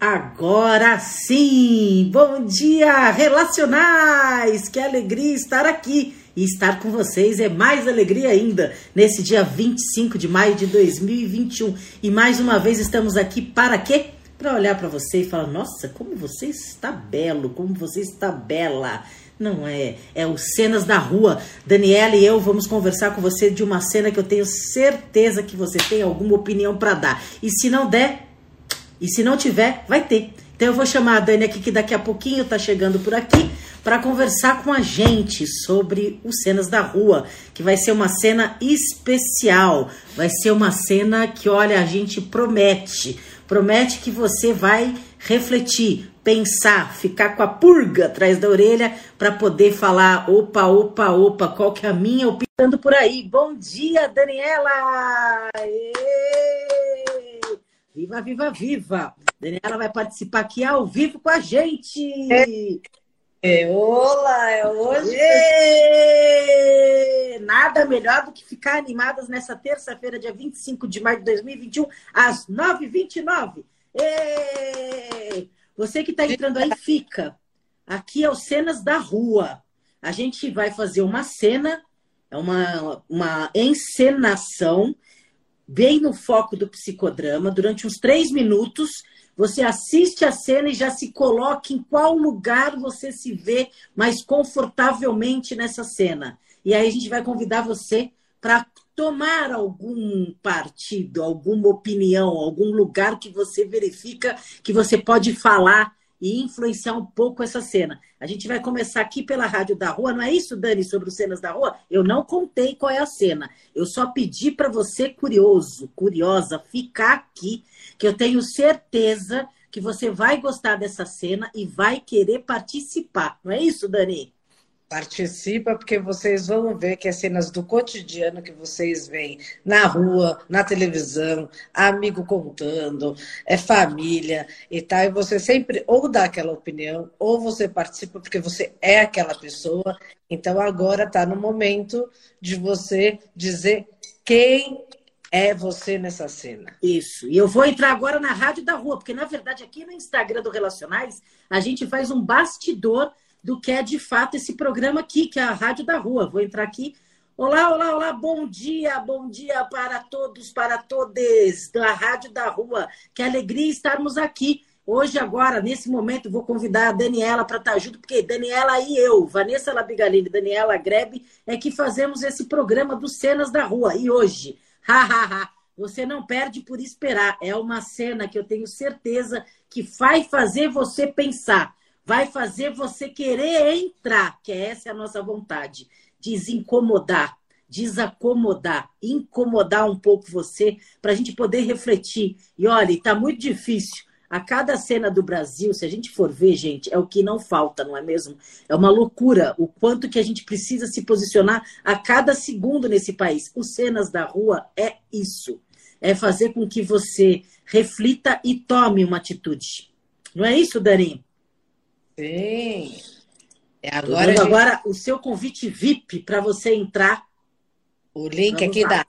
Agora sim! Bom dia, relacionais! Que alegria estar aqui e estar com vocês é mais alegria ainda nesse dia 25 de maio de 2021. E mais uma vez estamos aqui para quê? Para olhar para você e falar: "Nossa, como você está belo, como você está bela". Não é, é o Cenas da Rua. Daniela e eu vamos conversar com você de uma cena que eu tenho certeza que você tem alguma opinião para dar. E se não der, e se não tiver, vai ter. Então eu vou chamar a Dani aqui, que daqui a pouquinho tá chegando por aqui, para conversar com a gente sobre os Cenas da Rua, que vai ser uma cena especial. Vai ser uma cena que, olha, a gente promete. Promete que você vai refletir, pensar, ficar com a purga atrás da orelha para poder falar: opa, opa, opa, qual que é a minha opinião por aí? Bom dia, Daniela! Viva, viva, viva! Daniela vai participar aqui ao vivo com a gente. É, olá, é hoje. Nada melhor do que ficar animadas nessa terça-feira, dia 25 de maio de 2021, às 9h29. Você que está entrando aí, fica. Aqui é o Cenas da Rua. A gente vai fazer uma cena, é uma, uma encenação bem no foco do psicodrama, durante uns três minutos. Você assiste a cena e já se coloca em qual lugar você se vê mais confortavelmente nessa cena. E aí a gente vai convidar você para tomar algum partido, alguma opinião, algum lugar que você verifica que você pode falar e influenciar um pouco essa cena. A gente vai começar aqui pela Rádio da Rua, não é isso, Dani, sobre os cenas da rua? Eu não contei qual é a cena. Eu só pedi para você, curioso, curiosa, ficar aqui, que eu tenho certeza que você vai gostar dessa cena e vai querer participar. Não é isso, Dani? Participa, porque vocês vão ver que é cenas do cotidiano que vocês veem na rua, na televisão, amigo contando, é família e tal. E você sempre ou dá aquela opinião, ou você participa porque você é aquela pessoa. Então agora está no momento de você dizer quem é você nessa cena. Isso. E eu vou entrar agora na Rádio da Rua, porque na verdade aqui no Instagram do Relacionais a gente faz um bastidor do que é de fato esse programa aqui, que é a Rádio da Rua. Vou entrar aqui. Olá, olá, olá, bom dia, bom dia para todos, para todas da Rádio da Rua. Que alegria estarmos aqui. Hoje, agora, nesse momento, vou convidar a Daniela para estar junto, porque Daniela e eu, Vanessa Labigalini e Daniela Grebe, é que fazemos esse programa dos Cenas da Rua. E hoje, você não perde por esperar. É uma cena que eu tenho certeza que vai fazer você pensar vai fazer você querer entrar, que essa é a nossa vontade, desincomodar, desacomodar, incomodar um pouco você, para a gente poder refletir. E olha, está muito difícil. A cada cena do Brasil, se a gente for ver, gente, é o que não falta, não é mesmo? É uma loucura o quanto que a gente precisa se posicionar a cada segundo nesse país. Os cenas da rua é isso. É fazer com que você reflita e tome uma atitude. Não é isso, Darim? Sim. É agora, gente... agora o seu convite VIP para você entrar. O link Vamos aqui lá. da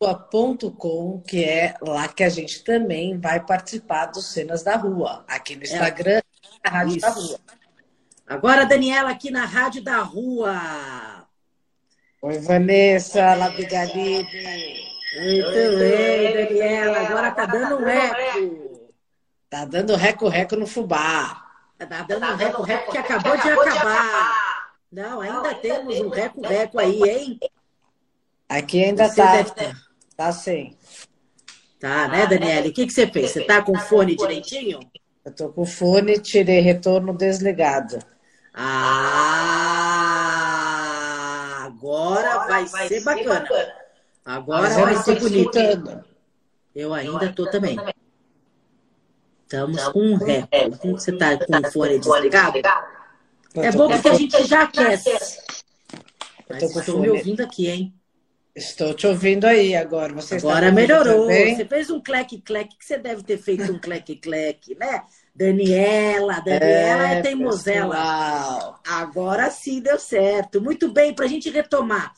rua.com, que é lá que a gente também vai participar dos Cenas da Rua. Aqui no é. Instagram, é. Rádio Isso. da Rua. Agora, Daniela, aqui na Rádio da Rua. Oi, Vanessa Labigalini. Muito bem, Daniela. Agora tá dando reco. Tá dando reco-reco no fubá. Tá dando um reco-reco que acabou, de, acabar. de acabar. Não, ainda Não, temos ainda um reco-reco aí, hein? Aqui ainda você tá. Deve... Tá sim. Tá, né, Daniela? O que, que você fez? Você tá com o fone direitinho? Eu tô com o fone, tirei retorno desligado. Ah, agora vai, vai ser, bacana. bacana. Agora vai ser bonito. Eu ainda tô também. Estamos com um ré. Como você está com o fone desligado? É bom porque a gente já aquece. Mas estou me ouvindo aqui, hein? Estou te ouvindo aí agora. Você agora melhorou. Você fez um cleque-cleque, que você deve ter feito um cleque-cleque, né? Daniela, Daniela é, é teimosela. Agora sim deu certo. Muito bem, para a gente retomar.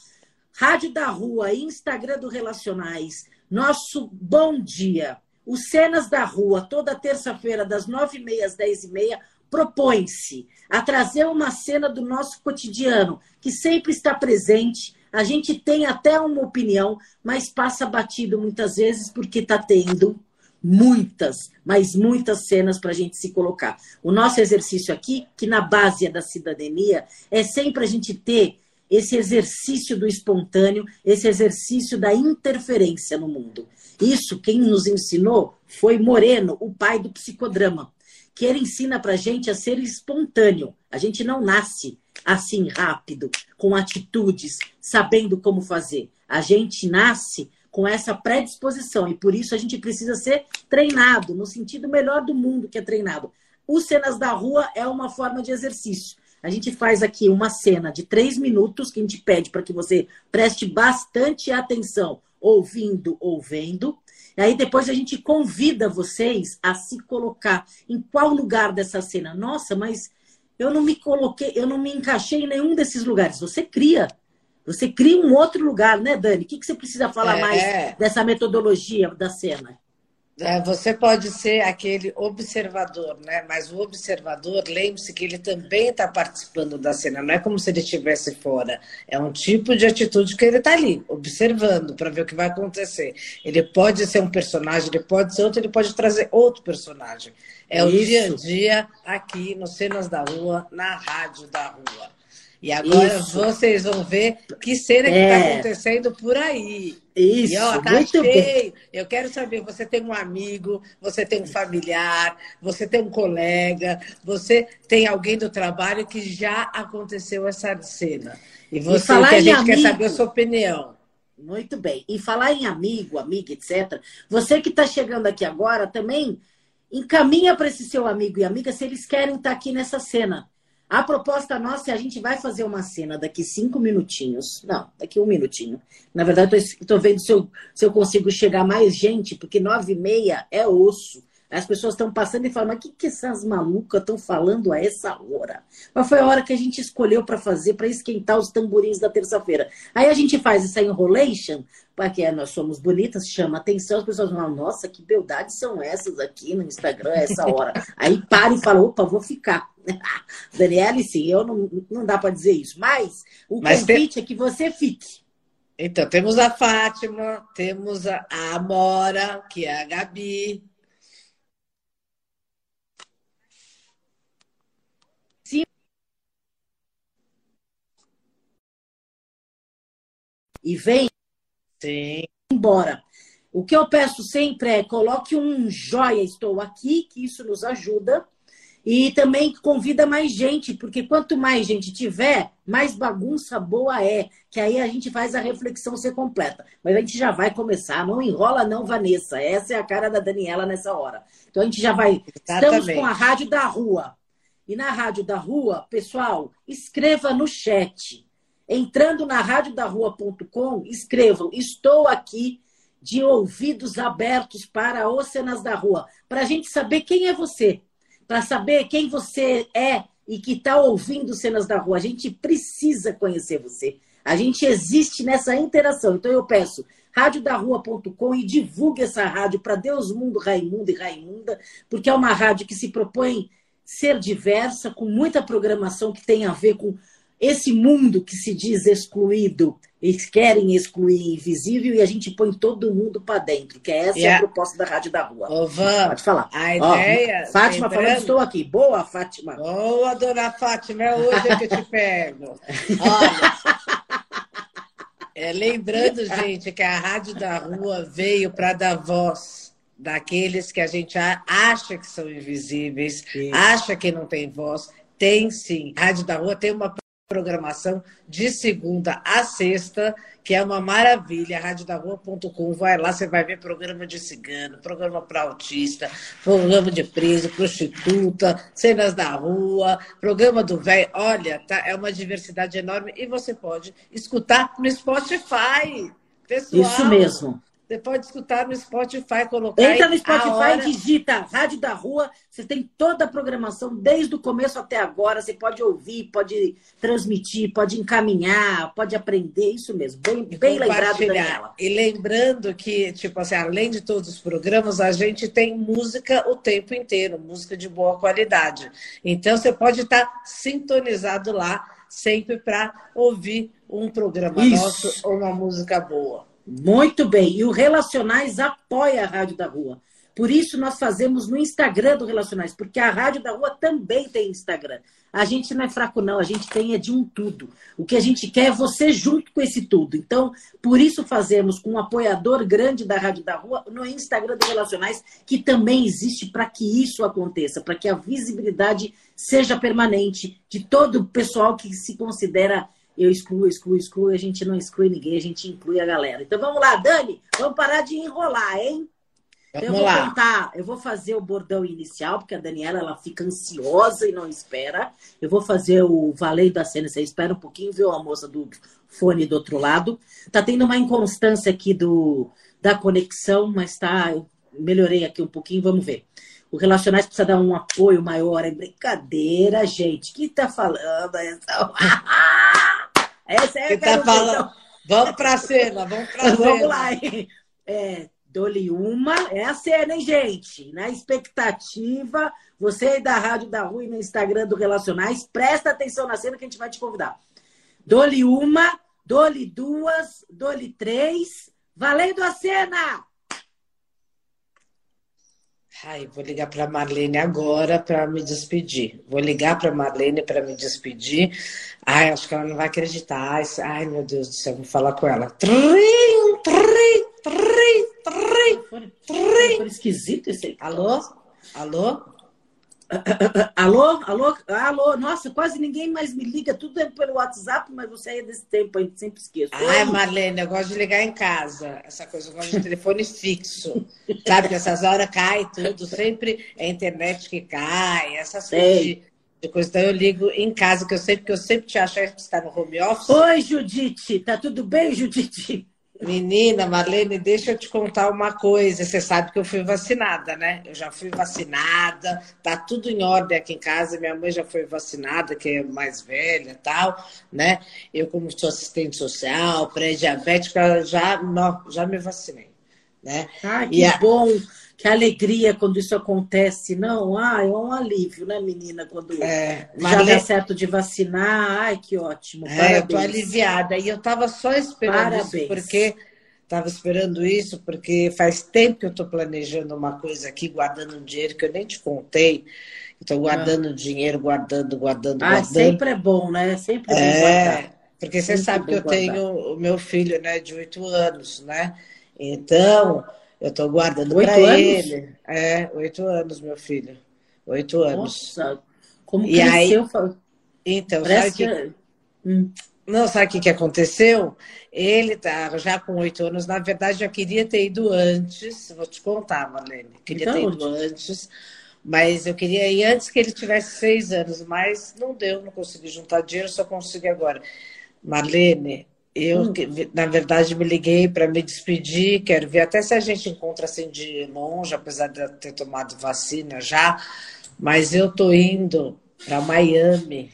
Rádio da Rua, Instagram do Relacionais, nosso bom dia. Os Cenas da Rua, toda terça-feira, das nove e meia às dez e meia, propõe-se a trazer uma cena do nosso cotidiano, que sempre está presente. A gente tem até uma opinião, mas passa batido muitas vezes porque está tendo muitas, mas muitas cenas para a gente se colocar. O nosso exercício aqui, que na base é da cidadania, é sempre a gente ter esse exercício do espontâneo, esse exercício da interferência no mundo. Isso quem nos ensinou foi Moreno, o pai do psicodrama, que ele ensina para a gente a ser espontâneo. A gente não nasce assim rápido, com atitudes, sabendo como fazer. A gente nasce com essa predisposição e por isso a gente precisa ser treinado, no sentido melhor do mundo que é treinado. Os cenas da rua é uma forma de exercício. A gente faz aqui uma cena de três minutos que a gente pede para que você preste bastante atenção, ouvindo ou vendo. E aí depois a gente convida vocês a se colocar em qual lugar dessa cena. Nossa, mas eu não me coloquei, eu não me encaixei em nenhum desses lugares. Você cria. Você cria um outro lugar, né, Dani? O que, que você precisa falar é... mais dessa metodologia da cena? É, você pode ser aquele observador, né? Mas o observador, lembre-se que ele também está participando da cena, não é como se ele estivesse fora. É um tipo de atitude que ele está ali, observando, para ver o que vai acontecer. Ele pode ser um personagem, ele pode ser outro, ele pode trazer outro personagem. É Isso. o dia a dia aqui no Cenas da Rua, na rádio da rua. E agora Isso. vocês vão ver que cena é. que está acontecendo por aí. Isso, e, ó, tá muito cheio. Bem. Eu quero saber, você tem um amigo, você tem um familiar, você tem um colega, você tem alguém do trabalho que já aconteceu essa cena. E você, e falar que a gente amigo, quer saber a sua opinião. Muito bem. E falar em amigo, amiga, etc. Você que está chegando aqui agora também encaminha para esse seu amigo e amiga se eles querem estar tá aqui nessa cena. A proposta nossa é a gente vai fazer uma cena daqui cinco minutinhos. Não, daqui um minutinho. Na verdade, estou vendo se eu, se eu consigo chegar mais gente, porque nove e meia é osso. As pessoas estão passando e falam, mas o que, que essas malucas estão falando a essa hora? Mas foi a hora que a gente escolheu para fazer, para esquentar os tamborins da terça-feira. Aí a gente faz essa enrolation, porque nós somos bonitas, chama atenção, as pessoas falam, nossa, que beldades são essas aqui no Instagram a essa hora? Aí para e fala, opa, vou ficar. Daniela, sim, eu não, não dá para dizer isso. Mas o mas convite tem... é que você fique. Então, temos a Fátima, temos a Amora, que é a Gabi, e vem Sim. embora. O que eu peço sempre é coloque um joia, estou aqui, que isso nos ajuda. E também convida mais gente, porque quanto mais gente tiver, mais bagunça boa é. Que aí a gente faz a reflexão ser completa. Mas a gente já vai começar. Não enrola, não, Vanessa. Essa é a cara da Daniela nessa hora. Então a gente já vai. Exatamente. Estamos com a Rádio da Rua. E na Rádio da Rua, pessoal, escreva no chat. Entrando na radiodarrua.com, escrevam: Estou aqui de ouvidos abertos para os cenas da rua, para a gente saber quem é você, para saber quem você é e que está ouvindo cenas da rua. A gente precisa conhecer você. A gente existe nessa interação. Então eu peço radiodarrua.com e divulgue essa rádio para Deus, Mundo, Raimundo e Raimunda, porque é uma rádio que se propõe ser diversa, com muita programação que tem a ver com esse mundo que se diz excluído, eles querem excluir invisível e a gente põe todo mundo para dentro, que é essa yeah. a proposta da Rádio da Rua. Ô, Van, Pode falar. A ideia. Ó, Fátima lembrando... falando, estou aqui. Boa, Fátima. Boa, dona Fátima, é hoje que eu te pego. Olha. É, lembrando, gente, que a Rádio da Rua veio para dar voz daqueles que a gente acha que são invisíveis, Isso. acha que não tem voz. Tem sim. A Rádio da Rua tem uma programação de segunda a sexta, que é uma maravilha, radiodahua.com, vai lá, você vai ver programa de cigano, programa para autista, programa de preso, prostituta, cenas da rua, programa do velho, olha, tá, é uma diversidade enorme e você pode escutar no Spotify, pessoal. Isso mesmo. Você pode escutar no Spotify, colocar. Entra no Spotify e digita Rádio da Rua. Você tem toda a programação, desde o começo até agora. Você pode ouvir, pode transmitir, pode encaminhar, pode aprender. Isso mesmo. Bem, bem lembrado, Daniela. E lembrando que, tipo assim, além de todos os programas, a gente tem música o tempo inteiro, música de boa qualidade. Então, você pode estar sintonizado lá sempre para ouvir um programa Isso. nosso ou uma música boa. Muito bem. E o Relacionais apoia a Rádio da Rua. Por isso nós fazemos no Instagram do Relacionais, porque a Rádio da Rua também tem Instagram. A gente não é fraco, não, a gente tem é de um tudo. O que a gente quer é você junto com esse tudo. Então, por isso fazemos com um apoiador grande da Rádio da Rua no Instagram do Relacionais, que também existe para que isso aconteça, para que a visibilidade seja permanente de todo o pessoal que se considera eu excluo, excluo, excluo, a gente não exclui ninguém, a gente inclui a galera. Então vamos lá, Dani, vamos parar de enrolar, hein? Vamos eu vou lá. contar, eu vou fazer o bordão inicial, porque a Daniela ela fica ansiosa e não espera. Eu vou fazer o valendo da cena, você espera um pouquinho, viu a moça do fone do outro lado. Tá tendo uma inconstância aqui do da conexão, mas tá, eu melhorei aqui um pouquinho, vamos ver. O Relacionais precisa dar um apoio maior. É brincadeira, gente. que tá falando? Essa... Essa é a tá falando. Vamos para a cena, vamos para a cena. Vamos lá. É, Dole uma, é a cena, hein, gente? Na expectativa, você aí da Rádio da Rua e no Instagram do Relacionais, presta atenção na cena que a gente vai te convidar. Dole uma, dole duas, dole três, valendo a cena! Ai, vou ligar para Marlene agora para me despedir. Vou ligar para Marlene para me despedir. Ai, acho que ela não vai acreditar. Ai, meu Deus do céu, vou falar com ela. Trim, trim, trim, trim, trim. Foi esquisito esse. Alô? Alô? Alô, alô, alô, nossa, quase ninguém mais me liga, tudo é pelo WhatsApp, mas você é desse tempo, a gente sempre esquece. Ai, Marlene, eu gosto de ligar em casa, essa coisa, eu gosto de telefone fixo, sabe, que essas horas cai tudo, sempre é a internet que cai, essas coisas de, de coisa. Então eu ligo em casa, que eu sei, porque eu sempre te acho que você está no home office. Oi, Judite, tá tudo bem, Judite? Menina, Marlene, deixa eu te contar uma coisa. Você sabe que eu fui vacinada, né? Eu já fui vacinada, tá tudo em ordem aqui em casa. Minha mãe já foi vacinada, que é mais velha tal, né? Eu, como sou assistente social, pré-diabética, já, não, já me vacinei. Né? Ah, que e bom! Que alegria quando isso acontece. Não, ah, é um alívio, né, menina? Quando é, já dá certo de vacinar. Ai, que ótimo. É, eu tô aliviada. E eu tava só esperando Parabéns. isso, porque estava esperando isso, porque faz tempo que eu estou planejando uma coisa aqui, guardando um dinheiro que eu nem te contei. Estou guardando ah. dinheiro, guardando, guardando, ah, guardando. Sempre é bom, né? Sempre é bom é, guardar. Porque você sempre sabe que eu guardar. tenho o meu filho né, de oito anos, né? Então, eu estou guardando para ele. É, oito anos, meu filho. Oito anos. Nossa, como e cresceu? Aí, então, Parece sabe que... Hum. Não, sabe o que, que aconteceu? Ele tá já com oito anos, na verdade, já queria ter ido antes. Vou te contar, Marlene. Queria então, ter ido antes, mas eu queria ir antes que ele tivesse seis anos, mas não deu, não consegui juntar dinheiro, só consegui agora. Marlene, eu, hum. na verdade, me liguei para me despedir. Quero ver até se a gente encontra assim de longe, apesar de eu ter tomado vacina já. Mas eu tô indo para Miami.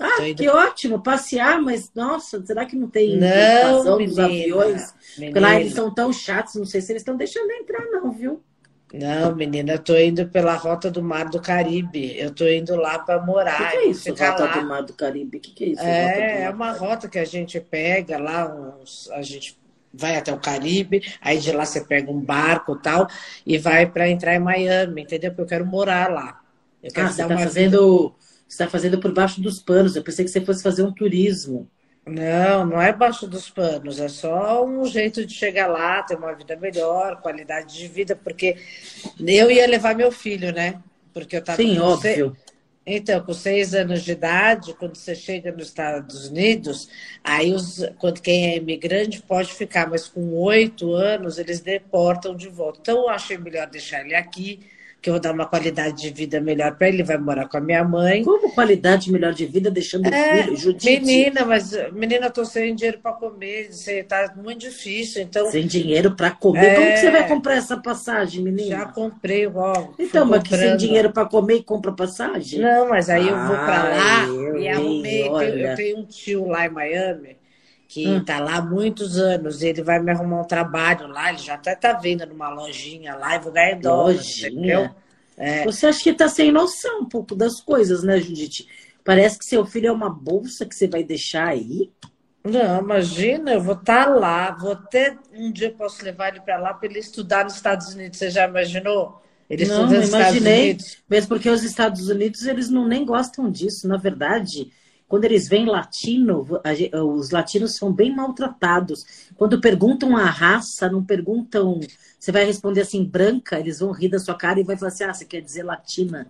Ah, indo... que ótimo, passear, mas nossa, será que não tem não, dos aviões? Porque lá eles são tão chatos, não sei se eles estão deixando entrar, não, viu? Não, menina, eu tô indo pela rota do Mar do Caribe. Eu tô indo lá para morar. O que, que, é isso, rota lá. do Mar do Caribe? O que, que é isso? É, é uma rota que a gente pega lá, uns, a gente vai até o Caribe, aí de lá você pega um barco tal e vai para entrar em Miami, entendeu? Porque eu quero morar lá. Eu quero ah, você está fazendo, você tá fazendo por baixo dos panos. Eu pensei que você fosse fazer um turismo. Não, não é baixo dos panos, é só um jeito de chegar lá, ter uma vida melhor, qualidade de vida, porque eu ia levar meu filho, né? Porque eu tava Sim, óbvio. Então, com seis anos de idade, quando você chega nos Estados Unidos, aí os, quando quem é imigrante pode ficar, mas com oito anos eles deportam de volta. Então, eu achei melhor deixar ele aqui que eu vou dar uma qualidade de vida melhor para ele, ele vai morar com a minha mãe. Como qualidade melhor de vida deixando é, o filho, Judite? Menina, mas menina, eu tô sem dinheiro para comer, você tá muito difícil, então... Sem dinheiro para comer? É... Como que você vai comprar essa passagem, menina? Já comprei logo. Então, mas que sem dinheiro para comer e compra passagem? Não, mas aí eu vou para lá e arrumei, eu, eu tenho um tio lá em Miami, que está hum. lá há muitos anos, ele vai me arrumar um trabalho lá, ele já até está vendo numa lojinha lá e vou ganhar dólar. Lojinha? É. Você acha que está sem noção um pouco das coisas, né, Judite? Parece que seu filho é uma bolsa que você vai deixar aí. Não, imagina, eu vou estar tá lá, vou ter um dia eu posso levar ele para lá para ele estudar nos Estados Unidos. Você já imaginou? Ele não, não imaginei. Mesmo porque os Estados Unidos eles não nem gostam disso. Na verdade, quando eles vêm latino, os latinos são bem maltratados. Quando perguntam a raça, não perguntam. Você vai responder assim, branca, eles vão rir da sua cara e vai falar assim: ah, você quer dizer latina.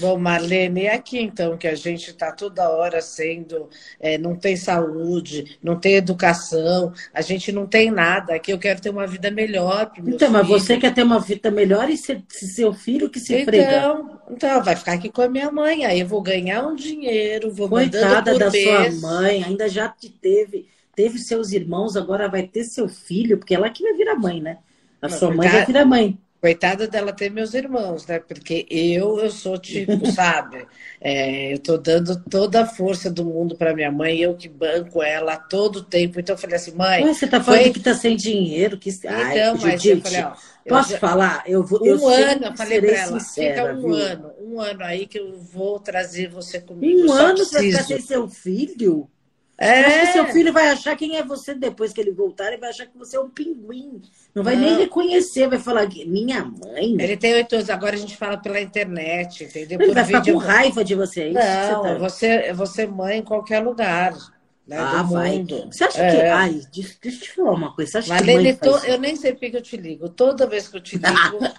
Bom, Marlene, é aqui então que a gente está toda hora sendo, é, não tem saúde, não tem educação, a gente não tem nada. Aqui eu quero ter uma vida melhor Então, mas você quer ter uma vida melhor e ser, seu filho que se então, frega. Então, vai ficar aqui com a minha mãe, aí eu vou ganhar um dinheiro, vou Coitada da mês. sua mãe, ainda já te teve, teve seus irmãos, agora vai ter seu filho, porque ela que vai virar mãe, né? A sua mãe vai virar mãe. Coitada dela ter meus irmãos, né? Porque eu, eu sou tipo, sabe? É, eu tô dando toda a força do mundo para minha mãe, eu que banco ela todo o tempo. Então eu falei assim, mãe. Mas você tá falando foi... que tá sem dinheiro, que. Então, Ai, mas Judite, eu falei, ó. Posso falar? Eu vou. Um eu ano, eu falei para ela, sincera, fica um viu? ano, um ano aí que eu vou trazer você comigo. Um ano pra ficar sem seu filho? É. Acho que seu filho vai achar quem é você depois que ele voltar, ele vai achar que você é um pinguim. Não vai não. nem reconhecer, vai falar, minha mãe. Ele tem oito anos, agora a gente fala pela internet, entendeu? Ele vai ficar com raiva de você, é Não, você, tá... você, você é mãe em qualquer lugar. Né, ah, vai. Mundo. Você acha é. que. Ai, deixa, deixa eu te falar uma coisa. Você acha que mãe to... Eu nem sei porque eu te ligo. Toda vez que eu te ligo.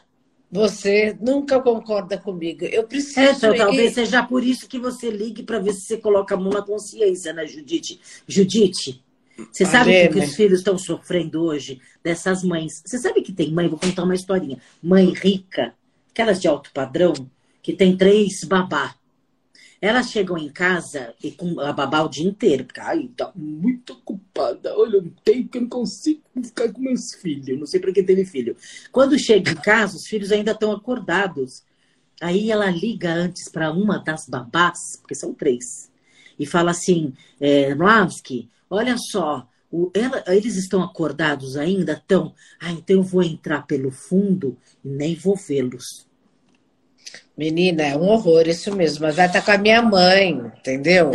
Você nunca concorda comigo. Eu preciso. Então, talvez seja por isso que você ligue para ver se você coloca a mão na consciência, né, Judite? Judite, você sabe o que os filhos estão sofrendo hoje dessas mães? Você sabe que tem mãe, vou contar uma historinha. Mãe rica, aquelas de alto padrão, que tem três babá. Elas chegam em casa e com a babá o dia inteiro, porque ai, tá muito ocupada. Olha, eu não tenho que eu não consigo ficar com meus filhos. Não sei para que teve filho. Quando chega em casa, os filhos ainda estão acordados. Aí ela liga antes para uma das babás, porque são três, e fala assim: é, olha só, o, ela, eles estão acordados ainda? Estão. Ah, então eu vou entrar pelo fundo e nem vou vê-los. Menina, é um horror isso mesmo, mas vai estar com a minha mãe, entendeu?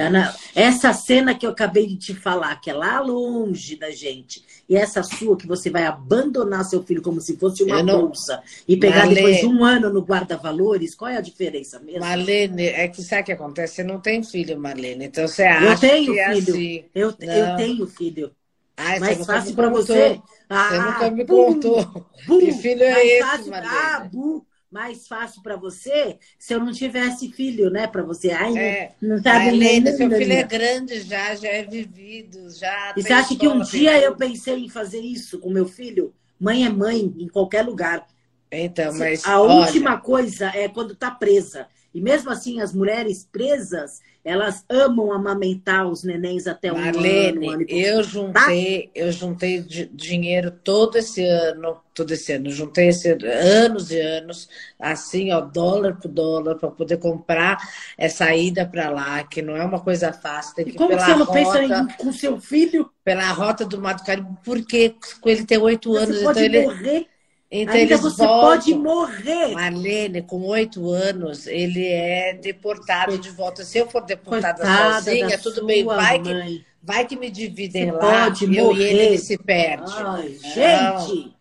Essa cena que eu acabei de te falar, que é lá longe da gente, e essa sua que você vai abandonar seu filho como se fosse uma não... bolsa e pegar Marlene... depois de um ano no guarda-valores, qual é a diferença mesmo? Marlene, é que sabe o que acontece? Você não tem filho, Marlene, então você acha eu tenho que é filho. assim. Eu, eu tenho filho. Ai, mais fácil para você. Ah, você nunca me contou. Bum, que filho é esse, fácil... Marlene? Ah, bum mais fácil para você se eu não tivesse filho, né? Para você. Ai, é. não tá Helena, seu filho é grande já, já é vivido, já. E você acha que um dia eu pensei em fazer isso com meu filho? Mãe é mãe em qualquer lugar. Então, mas. A olha... última coisa é quando tá presa. E mesmo assim, as mulheres presas, elas amam amamentar os nenéns até um Marlene, ano. eu juntei, tá? eu juntei dinheiro todo esse ano, todo esse ano, juntei esse anos e anos, assim, ó, dólar por dólar, para poder comprar essa ida para lá, que não é uma coisa fácil. Tem que e como você não rota, pensa em, com seu filho? Pela rota do Mato Caribe, porque ele tem oito anos, então ele morrer então Ainda você voltam. pode morrer. Marlene, com oito anos, ele é deportado de volta. Se eu for deportada Coitada sozinha, tudo bem, vai que, vai que me dividem você lá, pode eu morrer. e ele, ele se perde. Ai, gente,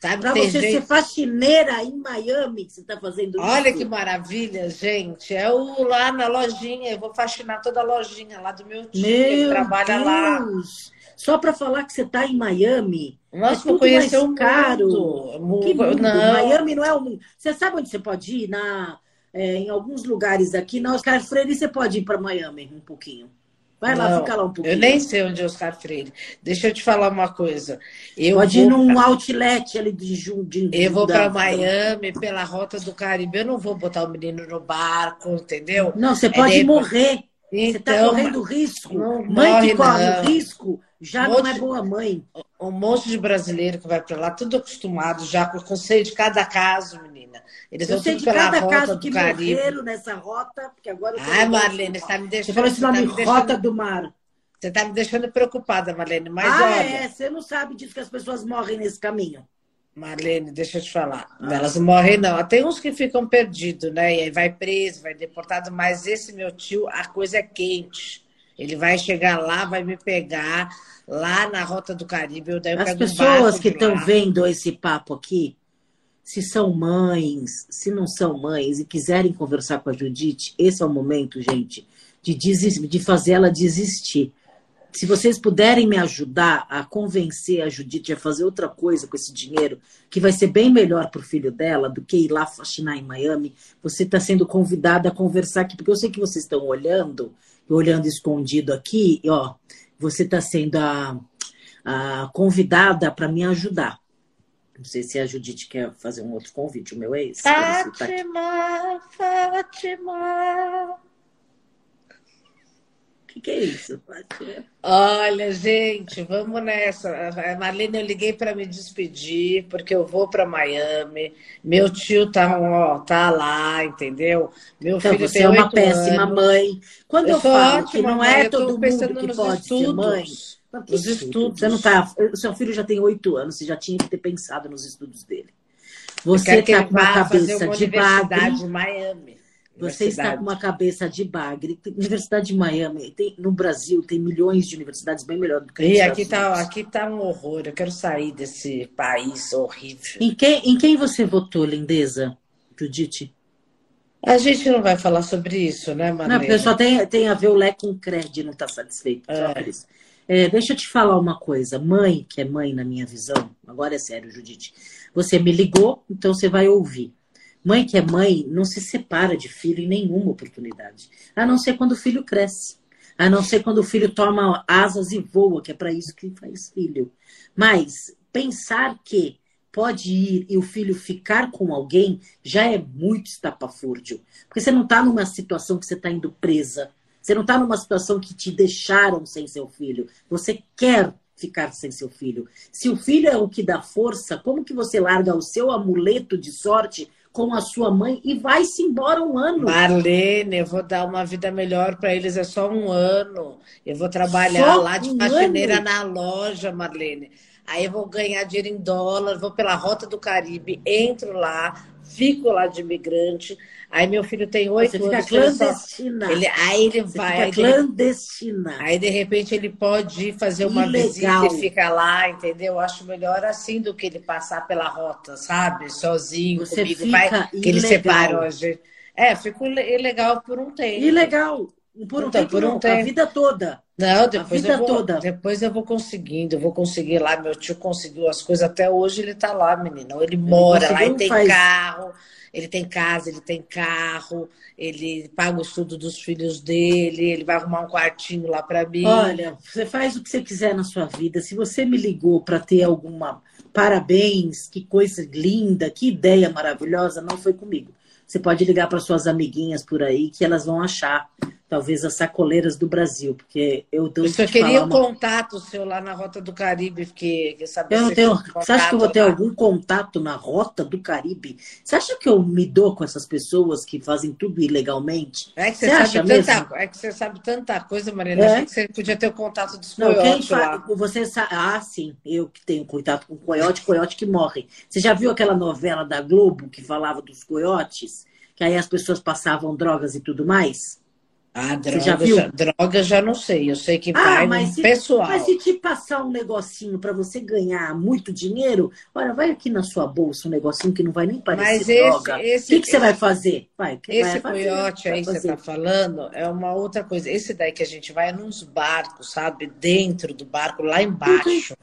Sabe, pra você gente... ser faxineira em Miami, que você está fazendo Olha isso. que maravilha, gente. É o lá na lojinha, eu vou faxinar toda a lojinha lá do meu tio, meu que trabalha Deus. lá. Só para falar que você está em Miami. Nossa, é conhecer um caro. Mundo. Que mundo? Não. Miami não é o mundo. Você sabe onde você pode ir? Na, é, em alguns lugares aqui. Na Oscar Freire, você pode ir para Miami um pouquinho. Vai lá, Não, fica lá um pouquinho. Eu nem sei onde é Oscar Freire. Deixa eu te falar uma coisa. Eu pode vou ir num outlet ali de Jundim. Eu vou para Miami pela rota do Caribe. Eu não vou botar o menino no barco, entendeu? Não, você É, pode de- morrer. Você está Então, correndo risco. não mãe que corre não. risco já Monte- não é boa mãe. um monte de brasileiro que vai para lá, tudo acostumado já com o conceito de cada caso, menina. Eles Eu sei de cada caso que morreram nessa rota, porque agora Ai. Marlene, você está me Você deixando. falou esse você tá nome, me deixando- Rota do Mar. Você tá me deixando preocupada, Marlene. Mas ah, olha, é, você não sabe disso que as pessoas morrem nesse caminho. Marlene, deixa eu te falar. Ah. Elas não morrem, não. Tem uns que ficam perdidos, né? E aí vai preso, vai deportado. Mas esse meu tio, a coisa é quente. Ele vai chegar lá, vai me pegar lá na Rota do Caribe. Eu daí eu As pessoas que estão vendo esse papo aqui, se são mães, se não são mães e quiserem conversar com a Judite, esse é o momento, gente, de, de fazer ela desistir. Se vocês puderem me ajudar a convencer a Judite a fazer outra coisa com esse dinheiro, que vai ser bem melhor para o filho dela do que ir lá faxinar em Miami, você está sendo convidada a conversar aqui, porque eu sei que vocês estão olhando, olhando escondido aqui, ó, você está sendo a, a convidada para me ajudar. Não sei se a Judite quer fazer um outro convite, o meu ex. ele tá. Fátima, Fátima. O que, que é isso? Olha, gente, vamos nessa. A Marlene, eu liguei para me despedir, porque eu vou para Miami. Meu tio tá, ó, tá lá, entendeu? Meu Então, filho você é uma péssima anos. mãe. Quando eu, Eu falo que não mãe, é todo pensando mundo que pode ser estudos. mãe. Mas que Os estudo? estudos. Você não tá. O seu filho já tem oito anos, você já tinha que ter pensado nos estudos dele. Você está com fazer cabeça de bagre. Miami. Você está com uma cabeça de bagre. Universidade de Miami, tem, no Brasil, tem milhões de universidades bem melhor do que nos E aqui tá, Unidos. aqui tá um horror. Eu quero sair desse país horrível. Em quem, em quem você votou, lindeza, Judite? A gente não vai falar sobre isso, né, Não, Marlene? porque só tem, tem a ver o Lé com o CRED não está satisfeito. É. É, deixa eu te falar uma coisa. Mãe, que é mãe na minha visão, agora é sério, Judite. Você me ligou, então você vai ouvir. Mãe que é mãe não se separa de filho em nenhuma oportunidade. A não ser quando o filho cresce. A não ser quando o filho toma asas e voa, que é para isso que faz filho. Mas pensar que pode ir e o filho ficar com alguém já é muito estapafúrdio. Porque você não está numa situação que você está indo presa. Você não está numa situação que te deixaram sem seu filho. Você quer ficar sem seu filho. Se o filho é o que dá força, como que você larga o seu amuleto de sorte com a sua mãe e vai-se embora um ano? Marlene, eu vou dar uma vida melhor para eles, é só um ano. Eu vou trabalhar Só lá de um faxineira ano? na loja, Marlene. Aí eu vou ganhar dinheiro em dólar, vou pela Rota do Caribe, entro lá, fico lá de imigrante. Aí meu filho tem oito fica anos. ele só- clandestina. ele- aí ele Você vai, fica aí clandestina. aí de repente ele pode ir fazer uma Ilegal. visita e fica lá, entendeu? Eu acho melhor assim do que ele passar pela rota, sabe? Sozinho Você comigo. fica Vai, que ele separa gente. É, fico ile- ilegal por um tempo. Ilegal. Por um Então, tempo, por um não, a tempo. vida toda. Não, depois vida eu vou, toda. depois eu vou conseguindo, eu vou conseguir lá. Meu tio conseguiu as coisas até hoje, ele tá lá, menina. Ele mora lá, ele tem faz- carro, ele tem casa, ele tem carro, ele paga o estudo dos filhos dele, ele vai arrumar um quartinho lá pra mim. Olha, você faz o que você quiser na sua vida. Se você me ligou para ter alguma parabéns, que coisa linda, que ideia maravilhosa, não foi comigo. Você pode ligar para suas amiguinhas por aí que elas vão achar, talvez as sacoleiras do Brasil, porque eu dou Eu só queria um uma- contato seu lá na Rota do Caribe, porque quer saber Eu não tenho. tem Você acha que eu vou ter lá. algum contato na rota do Caribe? Você acha que eu me dou com essas pessoas que fazem tudo ilegalmente? É que você, Você sabe tanta, mesmo? é que você sabe tanta coisa, Mariana. É? Que você podia ter o contato dos Não, quem coiotes fa... lá. você sabe. Ah, sim, eu que tenho contato com coiote, coiote que morre. Você já viu aquela novela da Globo que falava dos coiotes? Que aí as pessoas passavam drogas e tudo mais? Ah, Você droga já viu? já, droga já não sei. Eu sei que Ah, vai mas se- pessoal. Mas se te passar um negocinho para você ganhar muito dinheiro, olha, vai aqui na sua bolsa um negocinho que não vai nem parecer Mas esse- droga. esse- o que, que você esse- vai fazer? Vai, Esse vai fazer? coiote aí que você está falando é uma outra coisa. Esse daí que a gente vai é nos barcos, sabe? Dentro do barco, lá embaixo.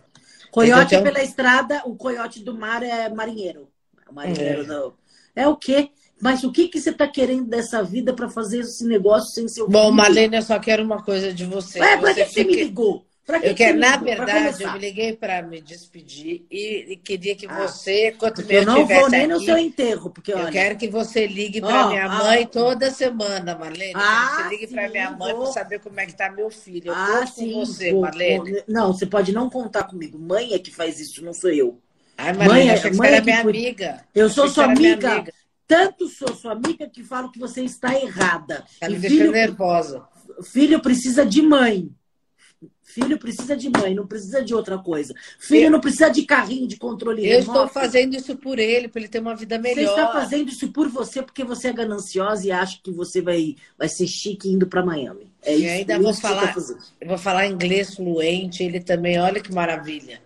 Coiote Então- pela estrada, o coiote do mar é marinheiro. O marinheiro É. do- É o quê? Mas o que, que você está querendo dessa vida para fazer esse negócio sem seu Bom, Marlene, eu só quero uma coisa de você. Pra você que você me ligou? Pra que eu que quero, na verdade, eu me liguei para me despedir e, e queria que Ah, você, quanto eu eu não vou nem no aqui, seu enterro, porque eu olha. quero que você ligue para minha ah, mãe toda semana, Marlene. Eu Ah, você ligue para minha mãe para saber como é que tá meu filho. Eu Ah, conto sim. com você, vou- Marlene. vou- Não, você pode não contar comigo. Mãe é que faz isso, não sou eu. Ai, Marlene, Mãe é- achei que você mãe era é minha amiga. Eu sou sua amiga. amiga. Tanto sou sua amiga que falo que você está errada. Tá me deixando filho, nervosa. filho precisa de mãe. Filho precisa de mãe, não precisa de outra coisa. Filho Eu- não precisa de carrinho de controle Eu remoto. estou fazendo isso por ele, para ele ter uma vida Você melhor. está fazendo isso por você porque você é gananciosa e acha que você vai, vai ser chique indo para Miami. É E isso, ainda é vou você falar- tá fazendo. Eu vou falar inglês fluente, ele também, olha que maravilha.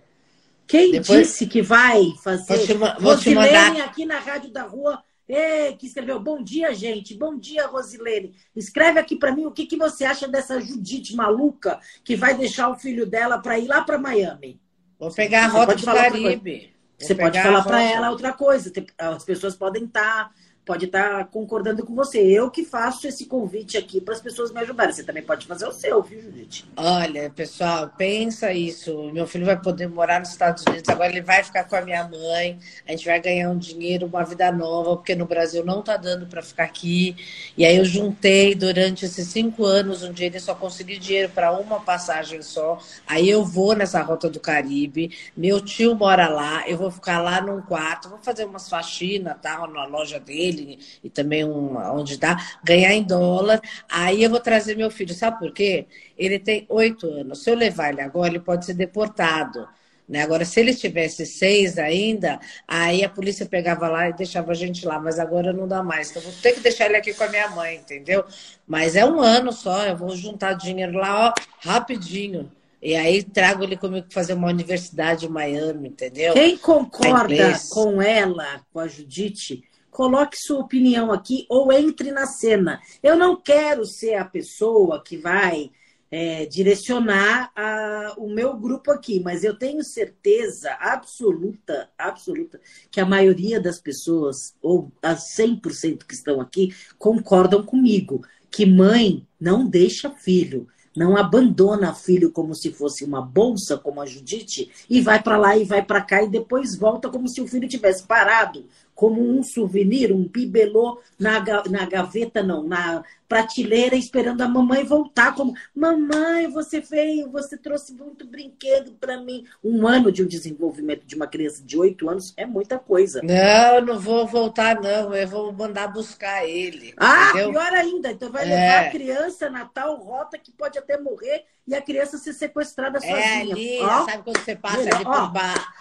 Quem Depois- disse que vai fazer? Vou te vou te mandar- aqui na Rádio da Rua, ei, que escreveu. Bom dia, gente. Bom dia, Rosilene. Escreve aqui para mim o que, que você acha dessa Judite maluca que vai deixar o filho dela para ir lá para Miami. Vou pegar a rota do Caribe. Você pode falar para ela outra coisa. As pessoas podem estar pode estar concordando com você. Eu que faço esse convite aqui para as pessoas me ajudarem. Você também pode fazer o seu, viu, Judite? Olha, pessoal, pensa isso. Meu filho vai poder morar nos Estados Unidos, agora ele vai ficar com a minha mãe. A gente vai ganhar um dinheiro, uma vida nova, porque no Brasil não tá dando para ficar aqui. E aí eu juntei durante esses cinco anos um dinheiro só consegui dinheiro para uma passagem só. Aí eu vou nessa rota do Caribe. Meu tio mora lá, eu vou ficar lá num quarto, vou fazer umas faxinas, tal, na loja dele e também uma, onde dá, ganhar em dólar. Aí eu vou trazer meu filho. Sabe por quê? Ele tem oito anos. Se eu levar ele agora, ele pode ser deportado. Né? Agora, se ele tivesse seis ainda, aí a polícia pegava lá e deixava a gente lá, mas agora não dá mais. Então, vou ter que deixar ele aqui com a minha mãe, entendeu? Mas é um ano só, eu vou juntar dinheiro lá, ó, rapidinho. E aí trago ele comigo para fazer uma universidade em Miami, entendeu? Quem concorda com ela, com a Judite, coloque sua opinião aqui ou entre na cena. Eu não quero ser a pessoa que vai é, direcionar a- o meu grupo aqui, mas eu tenho certeza absoluta, absoluta, que a maioria das pessoas, ou as 100% que estão aqui, concordam comigo, que mãe não deixa filho. Não abandona filho como se fosse uma bolsa, como a Judite, e vai para lá e vai para cá e depois volta como se o filho tivesse parado, como um souvenir, um bibelô na, na gaveta, não, na prateleira, esperando a mamãe voltar. Como, mamãe, você veio, você trouxe muito brinquedo para mim. Um ano de um desenvolvimento de uma criança de oito anos é muita coisa. Não, não vou voltar, não. Eu vou mandar buscar ele. Ah, entendeu? pior ainda. Então vai É. levar a criança na tal rota que pode até morrer e a criança ser sequestrada sozinha. É ali, Ó, sabe quando você passa melhor, ali por Bar...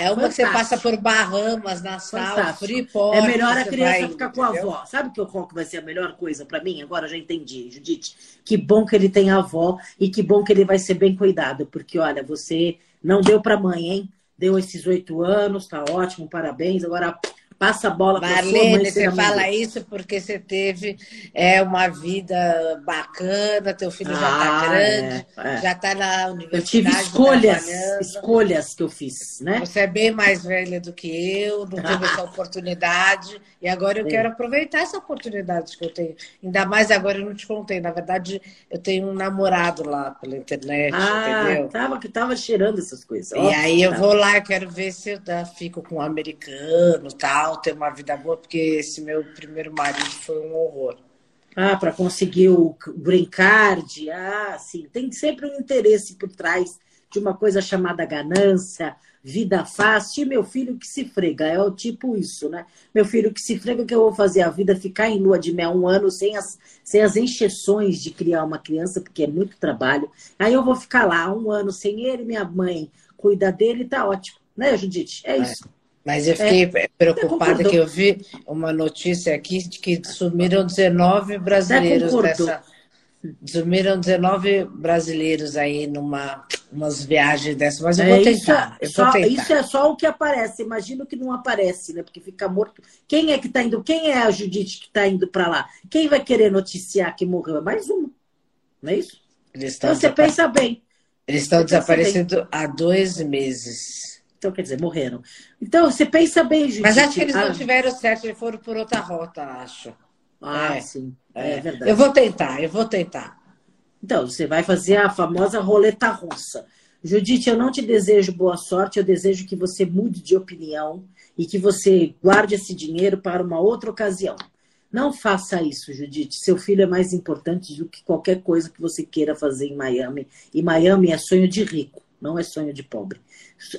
É uma que você Fantástico. passa por Bahamas, Nassau, Fantástico. Freeport. É melhor a criança vai, ficar com a entendeu? avó. Sabe que qual que vai ser a melhor coisa para mim? Agora já entendi, Judite. Que bom que ele tem a avó e que bom que ele vai ser bem cuidado. Porque, olha, você não deu para mãe, hein? Deu esses oito anos, tá ótimo, parabéns. Agora passa a bola para. Marlene, você fala isso porque você teve é, uma vida bacana, teu filho já está Ah, grande, é, é. já está na Eu universidade. tive escolhas, trabalhando. escolhas que eu fiz, né? Você é bem mais velha do que eu, não teve essa oportunidade. E agora eu É. quero aproveitar essa oportunidade que eu tenho. Ainda mais agora eu não te contei. Na verdade, eu tenho um namorado lá pela internet, Ah, entendeu? tava, que tava cheirando essas coisas. E Ó, aí eu tá. vou lá, eu quero ver se eu tá, fico com um americano tal, ter uma vida boa, porque esse meu primeiro marido foi um horror. Ah, para conseguir o green card. Ah, sim. Tem sempre um interesse por trás de uma coisa chamada ganância, vida fácil. E meu filho que se frega. É o tipo isso, né? Meu filho que se frega, que eu vou fazer a vida ficar em lua de mel um ano sem as, sem as encheções de criar uma criança, porque é muito trabalho. Aí eu vou ficar lá um ano sem ele, minha mãe cuida dele, tá ótimo. Né, Judite? É isso. Mas eu fiquei preocupada concordou. que eu vi uma notícia aqui de que sumiram 19 brasileiros dessa. Sumiram 19 brasileiros aí numa umas viagens dessas, mas eu vou É, isso, tentar. é eu vou só, tentar. isso é só o que aparece. Imagino que não aparece, né? Porque fica morto. Quem é que está indo? Quem é a Judite que está indo para lá? Quem vai querer noticiar que morreu? É mais uma. Não é isso? Eles Então você pensa bem. eles estão desaparecendo há dois meses. Então, quer dizer, morreram. Então, você pensa bem, Judite. Mas acho que eles ah, não tiveram certo, eles foram por outra rota, acho. Ah, É. sim. É, verdade. Eu vou tentar, eu vou tentar. Então, você vai fazer a famosa roleta russa. Judite, eu não te desejo boa sorte, eu desejo que você mude de opinião e que você guarde esse dinheiro para uma outra ocasião. Não faça isso, Judite. Seu filho é mais importante do que qualquer coisa que você queira fazer em Miami. E Miami é sonho de rico, não é sonho de pobre.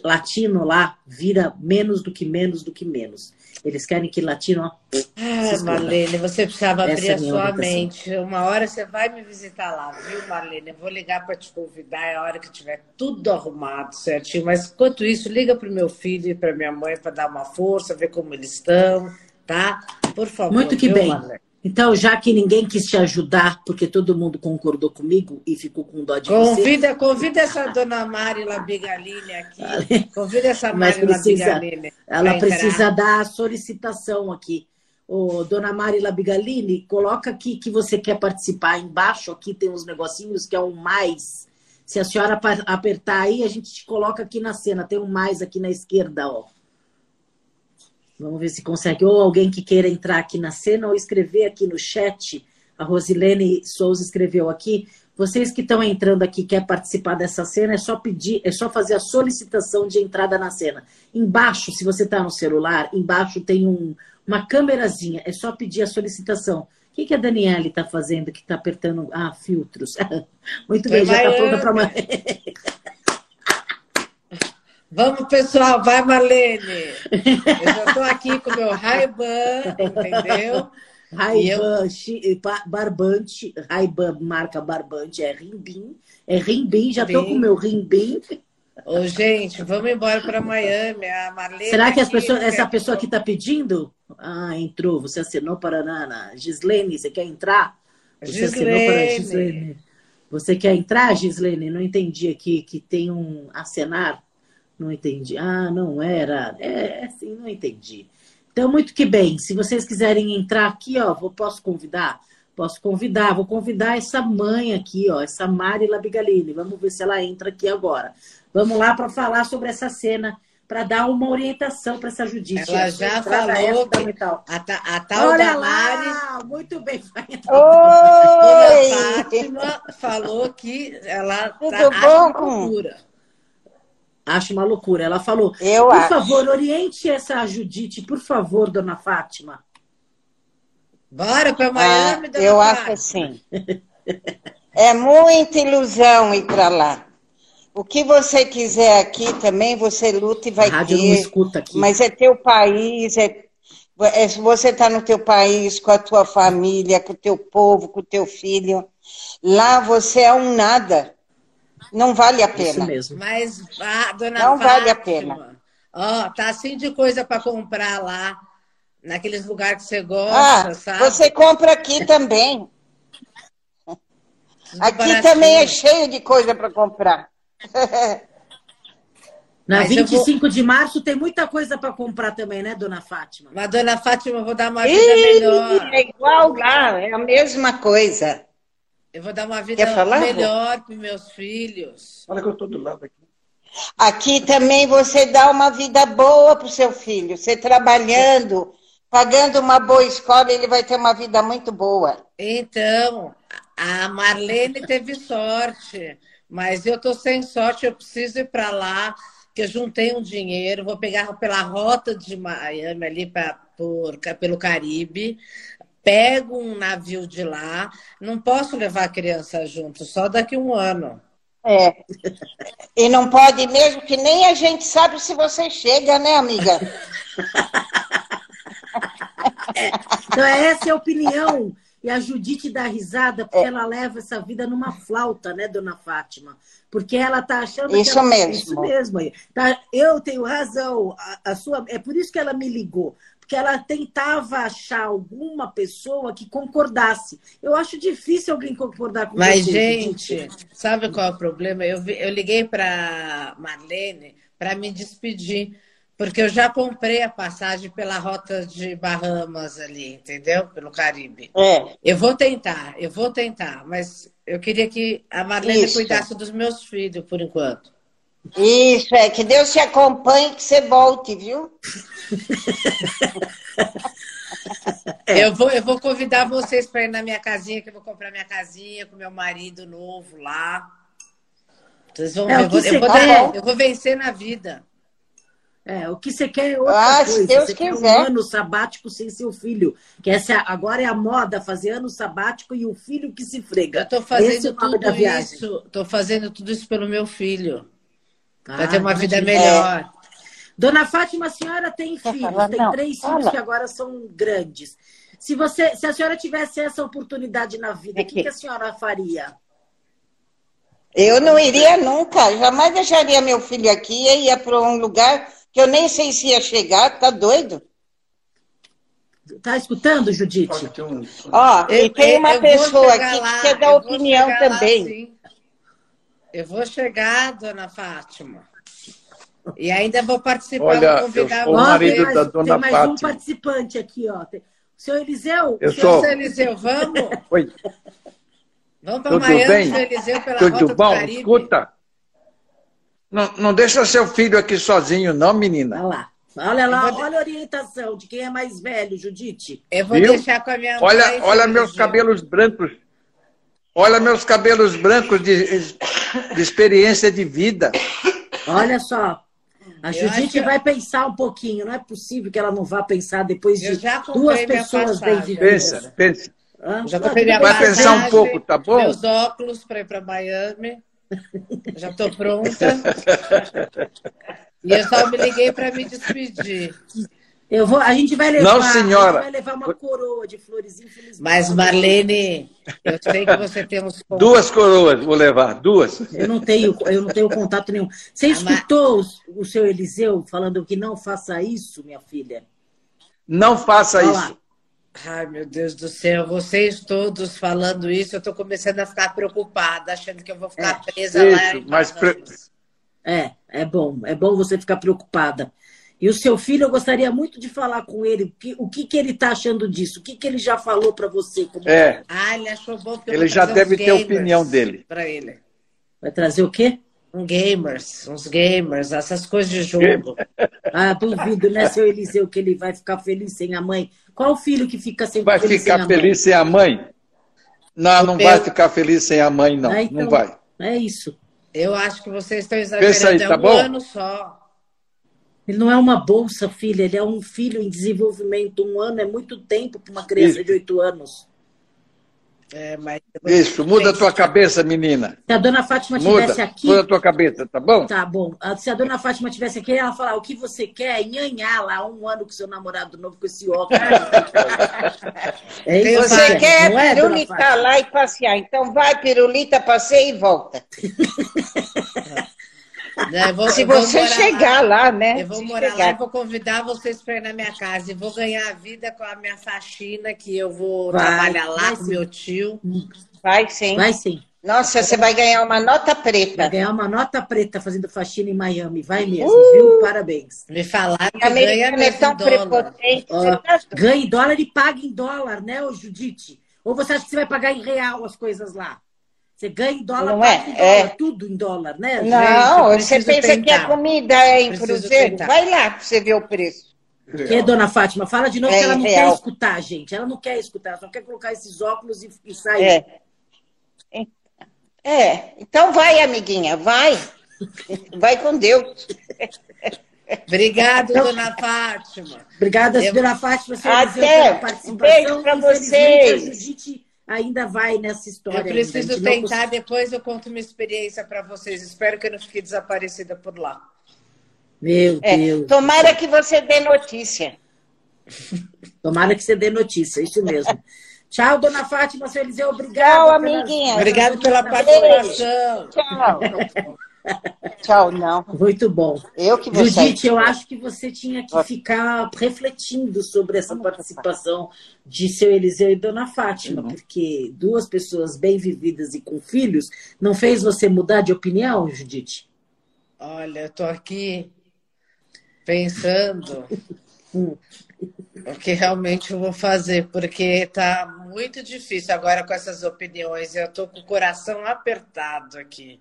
Latino lá vira menos do que menos do que menos. Eles querem que latino. ó, Ah. Marlene, você precisava Essa abrir é a sua mente. Uma hora você vai me visitar lá, viu, Marlene? Eu vou ligar para te convidar, é a hora que tiver tudo arrumado certinho. Mas enquanto isso, liga para o meu filho e para minha mãe para dar uma força, ver como eles estão, tá? Por favor. Muito que viu, bem. Marlene? Então, já que ninguém quis te ajudar, porque todo mundo concordou comigo e ficou com dó de você, Convida, convida essa dona Mari Labigaline aqui. Convida essa Mari precisa- Labigaline. ela precisa dar a solicitação aqui. Ô, dona Mari Labigalini, coloca aqui que você quer participar. Embaixo aqui tem uns negocinhos que é um mais. Se a senhora apertar aí, a gente te coloca aqui na cena. Tem um mais aqui na esquerda, ó. Vamos ver se consegue. Ou alguém que queira entrar aqui na cena ou escrever aqui no chat. A Rosilene Souza escreveu aqui. Vocês que estão entrando aqui, quer participar dessa cena, é só pedir, é só fazer a solicitação de entrada na cena. Embaixo, se você está no celular, embaixo tem um, uma câmerazinha, é só pedir a solicitação. O que, que a Daniele está fazendo que está apertando? Ah, filtros. Muito Foi bem, já está pronta para Vamos, pessoal, vai, Marlene. Eu já estou aqui com meu Ray-Ban, entendeu? Eu- Ray-Ban, ba- barbante, Ray-Ban, marca barbante, é Rimbim, é Rimbim, já estou com o meu Rimbim. Ô, gente, vamos embora para Miami. A Marlene. Será que pessoas, essa pessoa que está pedindo? Ah, entrou, você assinou para a Nana. Gislene, você quer entrar? Você assinou para a Gislene. Gislene. Você quer entrar, Gislene? Não entendi aqui que tem um acenar. Não entendi. Ah, não era. É, sim, não entendi. Então, muito que bem. Se vocês quiserem entrar aqui, ó, vou, posso convidar? Posso convidar. Vou convidar essa mãe aqui, ó, essa Mari Labigalini. Vamos ver se ela entra aqui agora. Vamos lá para falar sobre essa cena, para dar uma orientação para essa Judite. Ela já entrada é falou que a, ta- a tal Olha da Mari. lá! Muito bem, vai entrar. Oi! Fátima falou que ela Tudo tá, bom? Acho uma loucura. Ela falou, Eu por acho. favor, oriente essa Judite, por favor, dona Fátima. Bora para Ah, Miami, dona eu Fátima. acho assim. É muita ilusão ir para lá. O que você quiser aqui também, você luta e vai a rádio não ter. escuta aqui. Mas é teu país, é, é- você está no teu país, com a tua família, com o teu povo, com o teu filho. Lá você é um nada. Não vale a Isso pena. mesmo. Mas, ah, dona Não Fátima, vale a pena. Ó, tá assim de coisa para comprar lá, naqueles lugares que você gosta, Ah, sabe? você compra aqui também. Aqui baratinho. também é cheio de coisa para comprar. Na Mas eu 25 de março tem muita coisa para comprar também, né, dona Fátima? Mas, dona Fátima, eu vou dar uma vida Ih, melhor. é igual lá, é a mesma coisa. Eu vou dar uma vida melhor para meus filhos. Olha que eu estou do lado aqui. Aqui também você dá uma vida boa para o seu filho. Você trabalhando, pagando uma boa escola, ele vai ter uma vida muito boa. Então, a Marlene teve sorte, mas eu tô sem sorte, eu preciso ir para lá, que eu juntei um dinheiro, vou pegar pela rota de Miami ali pra, por, pelo Caribe, pego um navio de lá, não posso levar a criança junto, só daqui um ano. É. E não pode mesmo, que nem a gente sabe se você chega, né, amiga? Então, essa é a opinião. E a Judite dá risada porque ela leva essa vida numa flauta, né, dona Fátima? Porque ela tá achando que Isso ela- mesmo. Isso mesmo. aí. Tá, eu tenho razão. A, a sua, é por isso que ela me ligou. Porque ela tentava achar alguma pessoa que concordasse. Eu acho difícil alguém concordar com Mas, você. gente, Judite. sabe qual é o problema? Eu, vi- eu liguei para Marlene para me despedir, porque eu já comprei a passagem pela rota de Bahamas ali, entendeu? Pelo Caribe. É. Eu vou tentar, eu vou tentar, mas eu queria que a Marlene Isso. cuidasse dos meus filhos por enquanto. Isso, é. Que Deus te acompanhe e que você volte, viu? É. Eu, vou, eu vou convidar vocês para ir na minha casinha, que eu vou comprar minha casinha com meu marido novo lá. Vocês vão É, ver. Eu vou, eu, vou dar- eu vou vencer na vida. É, o que você quer é outra Ah, se coisa. Deus você quer um quiser. ano sabático sem seu filho. Que essa é- agora é a moda fazer ano sabático e o filho que se frega. Eu é fazendo nome tudo isso. Estou fazendo tudo isso pelo meu filho. Para Ah, ter uma vida imagina. melhor. Dona Fátima, a senhora tem Quer filhos, falar? tem Não, três fala. filhos que agora são grandes. Se você, se a senhora tivesse essa oportunidade na vida, o que, que a senhora faria? Eu não iria nunca. Jamais deixaria meu filho aqui e ia para um lugar que eu nem sei se ia chegar. Tá doido? Tá escutando, Judite? Ó, e Eu- tem eu- uma pessoa aqui lá, que quer dar opinião lá, também. sim. Eu vou chegar, dona Fátima. E ainda vou participar, Olha, vou convidar eu sou o marido tem mais, da dona tem mais um Fátima. participante aqui, ó. Tem- Seu Eliseu, Eu sou. Seu Eliseu, vamos? Oi, Vamos para tudo Miami, bem? seu Eliseu, pela Rota Tudo do bom? Caribe. Escuta. Não, não deixa seu filho aqui sozinho, não, menina. Olha lá. Olha lá, olha a orientação de quem é mais velho, Judite. Eu vou Viu? deixar com a minha mãe. Olha, olha meus Eliseu. cabelos brancos. Olha meus cabelos brancos de, de experiência de vida. Olha só. A Eu Judite acho- vai pensar um pouquinho. Não é possível que ela não vá pensar depois de duas pessoas bem vividas. Pensa, pensa. Já comprei minha. Vai pensar um pouco, tá bom? Meus óculos para ir para Miami. Já estou pronta. E eu só me liguei para me despedir. Eu vou, a gente vai levar, Não, senhora. a gente vai levar uma coroa de flores, infelizmente. Mas, Marlene, eu sei que você tem uns. Duas coroas vou levar, duas. Eu não tenho, eu não tenho contato nenhum. Você escutou o, o seu Eliseu falando que não faça isso, minha filha? Não faça Olha lá. isso. Ai, meu Deus do céu, vocês todos falando isso, eu estou começando a ficar preocupada, achando que eu vou ficar presa lá. Isso, em mas pre-. É, é bom, é bom você ficar preocupada. E o seu filho, eu gostaria muito de falar com ele. O que, o que, que ele está achando disso? O que, que ele já falou para você? Como É, Ah, ele achou bom porque Ele vou já deve ter a opinião dele. Para ele. Vai trazer o quê? Um gamers, uns gamers, essas coisas de jogo. Ah, duvido, né, seu Eliseu, que ele vai ficar feliz sem a mãe. Qual o filho que fica sem vai feliz sem ficar mãe? feliz sem a mãe? Não, não vai ficar feliz sem a mãe, não. Ah, então, Não vai. É isso. Eu acho que vocês estão exagerando. aí, é tá um bom? ano só. Ele não é uma bolsa, filha, ele é um filho em desenvolvimento. Um ano é muito tempo para uma criança Isso. de oito anos. É, mas Isso, muda a tua cabeça, menina. Se a dona Fátima estivesse aqui, muda a tua cabeça, tá bom? Tá bom. Ah, Se a dona Fátima tivesse aqui, ela falar o que você quer, nhanhar lá um ano com seu namorado novo com esse óculos. é isso, Você Fátima, quer não é, dona pirulita Fátima? lá e passear. Então vai, pirulita, passeia e volta. né, vou- Se você morar chegar lá, né? Eu vou Se morar lá chegar. e vou convidar vocês para ir na minha casa. E vou ganhar a vida com a minha faxina, que eu vou Vai, trabalhar lá vai com sim. meu tio. Vai sim. Vai sim. Nossa, você vai ganhar uma nota Vai preta. ganhar uma nota preta fazendo faxina em Miami. Vai mesmo, Uh! viu? Parabéns. Me falaram que ganha é tão em dólar. prepotente. Ó, tá... ganha em dólar e paga em dólar, né, ô Judite? Ou você acha que você vai pagar em real as coisas lá? Você ganha em dólar, Não é? em dólar, É. tudo em dólar, né? Gente, Não, eu você preciso pensa que tentar. a comida é em cruzeiro? tentar. Vai lá pra você ver o preço. Que, dona Fátima? Fala de novo É, que ela não real. quer escutar, gente. Ela não quer escutar, ela só quer colocar esses óculos e, e sair. É. É, então vai, amiguinha, vai. Vai com Deus. Obrigado, dona Fátima. Obrigada, Eu- dona Fátima, senhor Até. Pela Um participação. beijo pra Infelizmente, vocês. Ainda vai nessa história. Eu preciso tentar, depois eu conto uma experiência para vocês. Espero que eu não fique desaparecida por lá. Meu É, Deus. tomara que você dê notícia. Tomara que você dê notícia, isso mesmo. Tchau, dona Fátima, seu Eliseu, obrigado. Tchau, pelas- amiguinha. Obrigado pela participação. Tchau. Tchau, não. Muito bom. Eu que vou sair. Judite, eu acho que você tinha que ficar refletindo sobre essa participação de seu Eliseu e dona Fátima, porque duas pessoas bem vividas e com filhos não fez você mudar de opinião, Judite? Olha, eu tô aqui pensando o que realmente eu vou fazer, porque tá muito difícil agora com essas opiniões. Eu tô com o coração apertado aqui.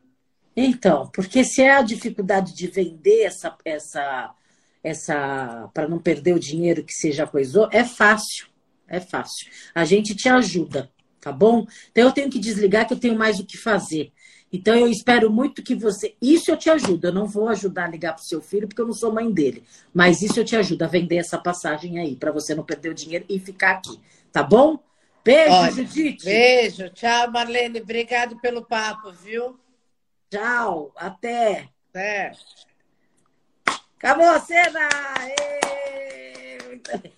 Então, porque se é a dificuldade de vender essa, essa, essa para não perder o dinheiro que você já coisou, é fácil. É fácil. A gente te ajuda, tá bom? Então eu tenho que desligar que eu tenho mais o que fazer. Então eu espero muito que você. Isso eu te ajudo. Eu não vou ajudar a ligar para o seu filho, porque eu não sou mãe dele. Mas isso eu te ajudo a vender essa passagem aí, para você não perder o dinheiro e ficar aqui. Tá bom? Beijo, Olha, Judite. Beijo. Tchau, Marlene. Obrigado pelo papo, viu? Tchau. Até. Até. Acabou a cena!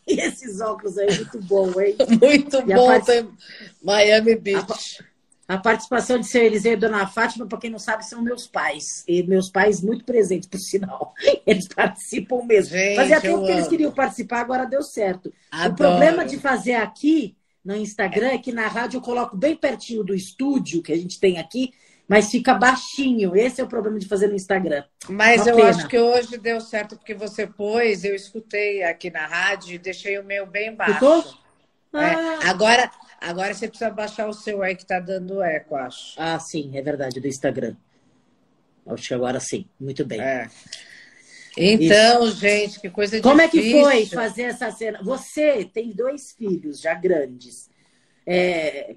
E esses óculos aí, muito bom, hein? Muito e bom, part... Miami Beach. A, a, participação de seu Eliseu e Dona Fátima, para quem não sabe, são meus pais. E meus pais muito presentes, por sinal. Eles participam mesmo. Gente, Fazia tempo que eles queriam participar, agora deu certo. Adoro. O problema de fazer aqui no Instagram é que na rádio eu coloco bem pertinho do estúdio que a gente tem aqui mas fica baixinho. Esse é o problema de fazer no Instagram. Mas Uma eu pena. acho que hoje deu certo porque você pôs, eu escutei aqui na rádio e deixei o meu bem baixo. É. Ah. Agora, agora você precisa baixar o seu aí que está dando eco, acho. Ah, sim, é verdade, do Instagram. Acho que agora sim. Muito bem. É. Então, Isso. gente, que coisa Como difícil. Como é que foi fazer essa cena? Você tem dois filhos já grandes. É,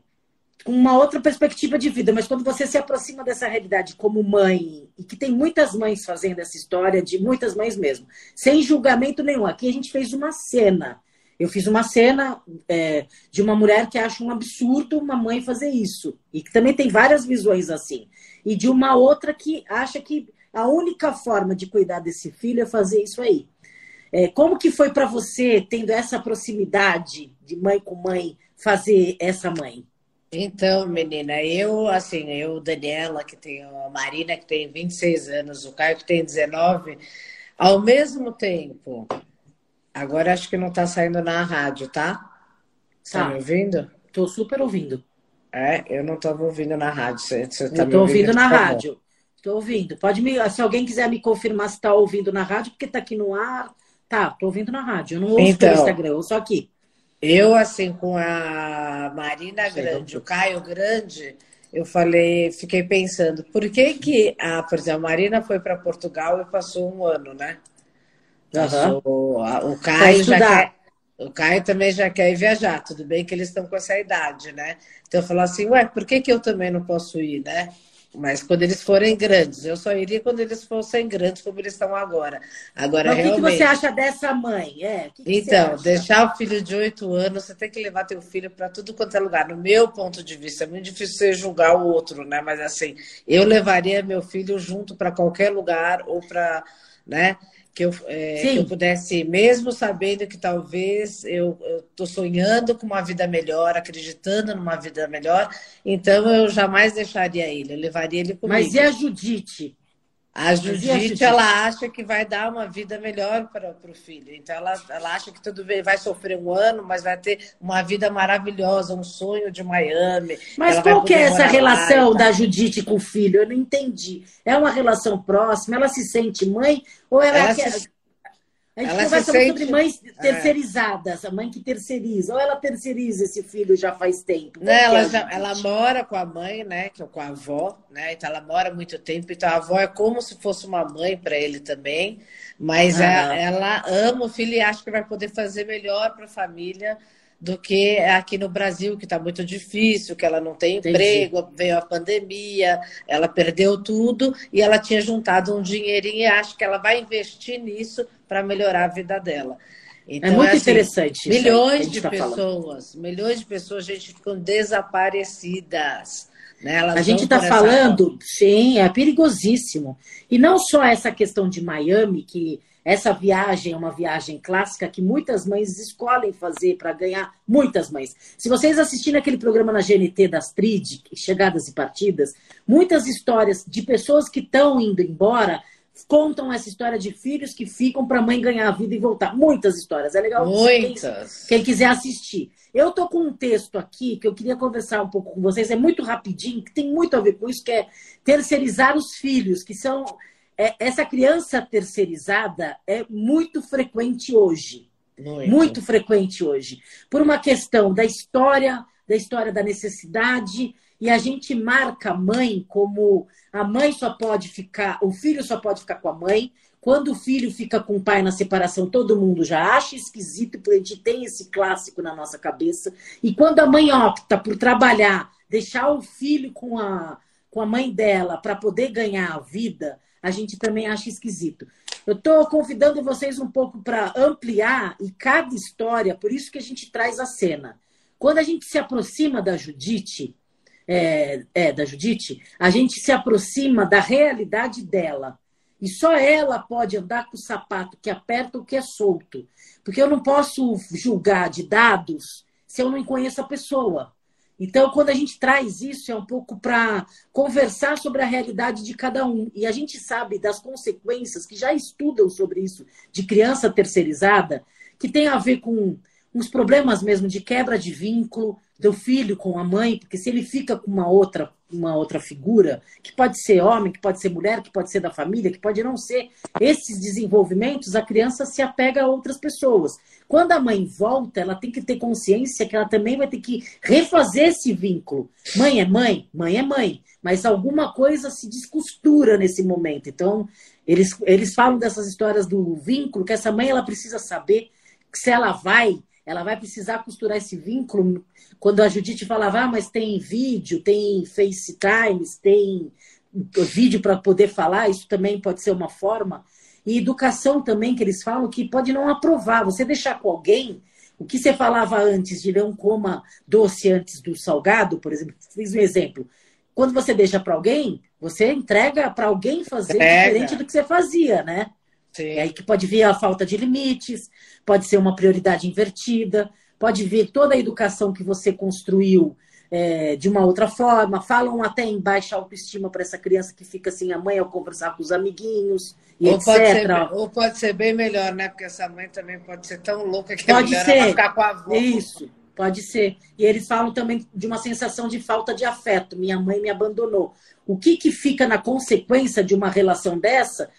uma outra perspectiva de vida, mas quando você se aproxima dessa realidade como mãe, e que tem muitas mães fazendo essa história, de muitas mães mesmo, sem julgamento nenhum. Aqui a gente fez uma cena. Eu fiz uma cena é, de uma mulher que acha um absurdo uma mãe fazer isso. E que também tem várias visões assim. E de uma outra que acha que a única forma de cuidar desse filho é fazer isso aí. É, como que foi para você, tendo essa proximidade de mãe com mãe, fazer essa mãe? Então, menina, eu, assim, eu, Daniela, que tem a Marina, que tem 26 anos, o Caio, que tem 19, ao mesmo tempo, agora acho que não está saindo na rádio, tá? Tá, tá me ouvindo? Tô super ouvindo. É, eu não estava ouvindo na rádio. Você, você tá eu tô ouvindo, ouvindo na rádio. Estou ouvindo. Pode me, se alguém quiser me confirmar se está ouvindo na rádio, porque está aqui no ar. Tá, tô ouvindo na rádio. Eu não ouço então, pelo Instagram, eu ouço aqui. Eu, assim, com a Marina Grande, o Caio Grande, eu falei, fiquei pensando, por que que, a, por exemplo, a Marina foi para Portugal e passou um ano, né? Passou, uhum. o Caio já quer, o Caio também já quer ir viajar, tudo bem que eles estão com essa idade, né? Então eu falo assim, ué, por que que eu também não posso ir, né? Mas quando eles forem grandes, eu só iria quando eles fossem grandes, como eles estão agora. Agora, Mas realmente... o que, você acha dessa mãe? É, que que então, deixar o filho de oito anos, você tem que levar teu filho para tudo quanto é lugar. No meu ponto de vista, é muito difícil você julgar o outro, né? Mas assim, eu levaria meu filho junto para qualquer lugar ou para, né? Que eu, é, que eu pudesse, mesmo sabendo que talvez eu estou sonhando com uma vida melhor, acreditando numa vida melhor, então eu jamais deixaria ele, eu levaria ele comigo. Mas e a Judite? A Judite, ela acha que vai dar uma vida melhor para o filho. Então, ela, ela acha que tudo bem, vai sofrer um ano, mas vai ter uma vida maravilhosa, um sonho de Miami. Mas qual que é essa relação da Judite com o filho? Eu não entendi. É uma relação próxima? Ela se sente mãe? Ou ela, ela quer... se... A gente ela conversa muito sente... sobre mães é. terceirizadas, é. a mãe que terceiriza. Ou ela terceiriza esse filho já faz tempo? Não, ela, já, ela mora com a mãe, né? Que é com a avó, né? Então ela mora muito tempo. Então a avó é como se fosse uma mãe para ele também. Mas ah. ela, ela ama o filho e acha que vai poder fazer melhor para a família do que aqui no Brasil, que está muito difícil, que ela não tem emprego, Entendi. veio a pandemia, ela perdeu tudo e ela tinha juntado um dinheirinho e acha que ela vai investir nisso para melhorar a vida dela. Então, é muito é assim, interessante. Milhões de tá pessoas, falando. milhões de pessoas, gente, ficam desaparecidas. Né? a gente está falando, sim, é perigosíssimo. E não só essa questão de Miami, que essa viagem é uma viagem clássica que muitas mães escolhem fazer para ganhar, muitas mães. Se vocês assistirem aquele programa na GNT das TRID, Chegadas e Partidas, muitas histórias de pessoas que estão indo embora contam essa história de filhos que ficam para a mãe ganhar a vida e voltar. Muitas histórias. É legal Muitas. quem quiser assistir. Eu tô com um texto aqui que eu queria conversar um pouco com vocês. É muito rapidinho, que tem muito a ver com isso, que é terceirizar os filhos, que são é, essa criança terceirizada é muito frequente hoje. Muito. muito frequente hoje. Por uma questão da história, da história da necessidade e a gente marca a mãe como a mãe só pode ficar, o filho só pode ficar com a mãe. Quando o filho fica com o pai na separação, todo mundo já acha esquisito, porque a gente tem esse clássico na nossa cabeça. E quando a mãe opta por trabalhar, deixar o filho com a, com a mãe dela para poder ganhar a vida, a gente também acha esquisito. Eu estou convidando vocês um pouco para ampliar e cada história, por isso que a gente traz a cena. Quando a gente se aproxima da Judite, é, é, da Judite, a gente se aproxima da realidade dela. E só ela pode andar com o sapato que aperta ou que é solto. Porque eu não posso julgar de dados se eu não conheço a pessoa. Então, quando a gente traz isso, é um pouco para conversar sobre a realidade de cada um. E a gente sabe das consequências, que já estudam sobre isso, de criança terceirizada, que tem a ver com uns problemas mesmo de quebra de vínculo do filho com a mãe, porque se ele fica com uma outra, uma outra figura, que pode ser homem, que pode ser mulher, que pode ser da família, que pode não ser, esses desenvolvimentos, a criança se apega a outras pessoas. Quando a mãe volta, ela tem que ter consciência que ela também vai ter que refazer esse vínculo. Mãe é mãe, mãe é mãe, mas alguma coisa se descostura nesse momento. Então, eles, eles falam dessas histórias do vínculo, que essa mãe ela precisa saber se ela vai ela vai precisar costurar esse vínculo. Quando a Judite falava, ah, mas tem vídeo, tem FaceTimes, tem vídeo para poder falar, isso também pode ser uma forma. E educação também, que eles falam que pode não aprovar. Você deixar com alguém o que você falava antes de não coma doce antes do salgado, por exemplo, fiz um exemplo. Quando você deixa para alguém, você entrega para alguém fazer diferente do que você fazia, né? E aí que pode vir a falta de limites, pode ser uma prioridade invertida, pode vir toda a educação que você construiu é, de uma outra forma. Falam até em baixa autoestima para essa criança que fica assim, a mãe ao conversar com os amiguinhos e ou etc. Pode ser, ou pode ser bem melhor, né? Porque essa mãe também pode ser tão louca que pode é ser. ficar com a avó. Isso. Pode ser. E eles falam também de uma sensação de falta de afeto. Minha mãe me abandonou. O que, que fica na consequência de uma relação dessa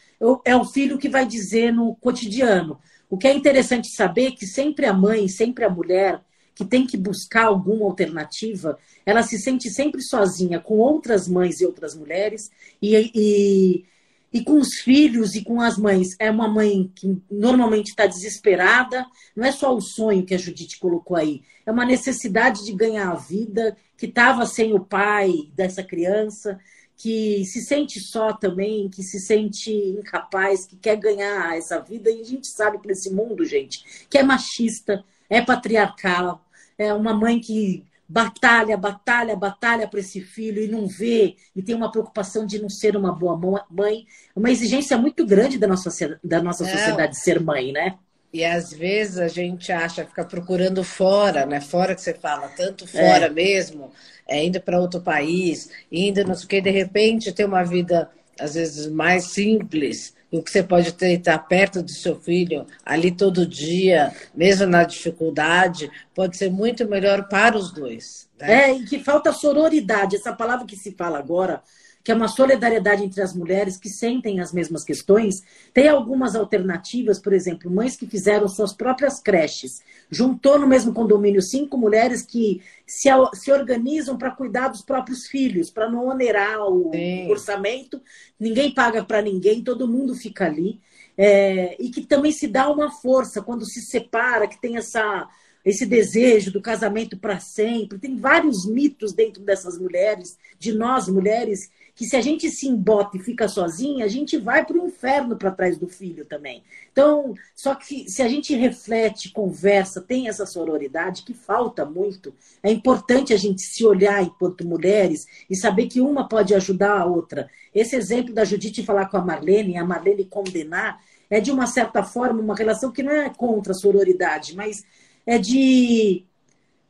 é o filho que vai dizer no cotidiano. O que é interessante saber é que sempre a mãe, sempre a mulher que tem que buscar alguma alternativa, ela se sente sempre sozinha com outras mães e outras mulheres e, e, e com os filhos e com as mães. É uma mãe que normalmente está desesperada, não é só o sonho que a Judite colocou aí, é uma necessidade de ganhar a vida, que estava sem o pai dessa criança que se sente só também, que se sente incapaz, que quer ganhar essa vida. E a gente sabe que nesse mundo, gente, que é machista, é patriarcal, é uma mãe que batalha, batalha, batalha para esse filho e não vê, e tem uma preocupação de não ser uma boa mãe, uma exigência muito grande da nossa, da nossa sociedade ser mãe, né? E às vezes a gente acha, fica procurando fora, né? Fora que você fala, tanto fora é. mesmo, é, indo para outro país, indo não sei o que, de repente ter uma vida, às vezes, mais simples, o que você pode ter estar perto do seu filho ali todo dia, mesmo na dificuldade, pode ser muito melhor para os dois. Né? É, e que falta sororidade, essa palavra que se fala agora, que é uma solidariedade entre as mulheres que sentem as mesmas questões. Tem algumas alternativas, por exemplo, mães que fizeram suas próprias creches. Juntou no mesmo condomínio cinco mulheres que se, se organizam para cuidar dos próprios filhos, para não onerar o Sim. orçamento. Ninguém paga para ninguém, todo mundo fica ali. É, e que também se dá uma força quando se separa, que tem essa esse desejo do casamento para sempre. Tem vários mitos dentro dessas mulheres, de nós mulheres, que se a gente se embota e fica sozinha, a gente vai para o inferno para trás do filho também. Então, só que se a gente reflete, conversa, tem essa sororidade que falta muito, é importante a gente se olhar enquanto mulheres e saber que uma pode ajudar a outra. Esse exemplo da Judite falar com a Marlene, a Marlene condenar, é de uma certa forma uma relação que não é contra a sororidade, mas é de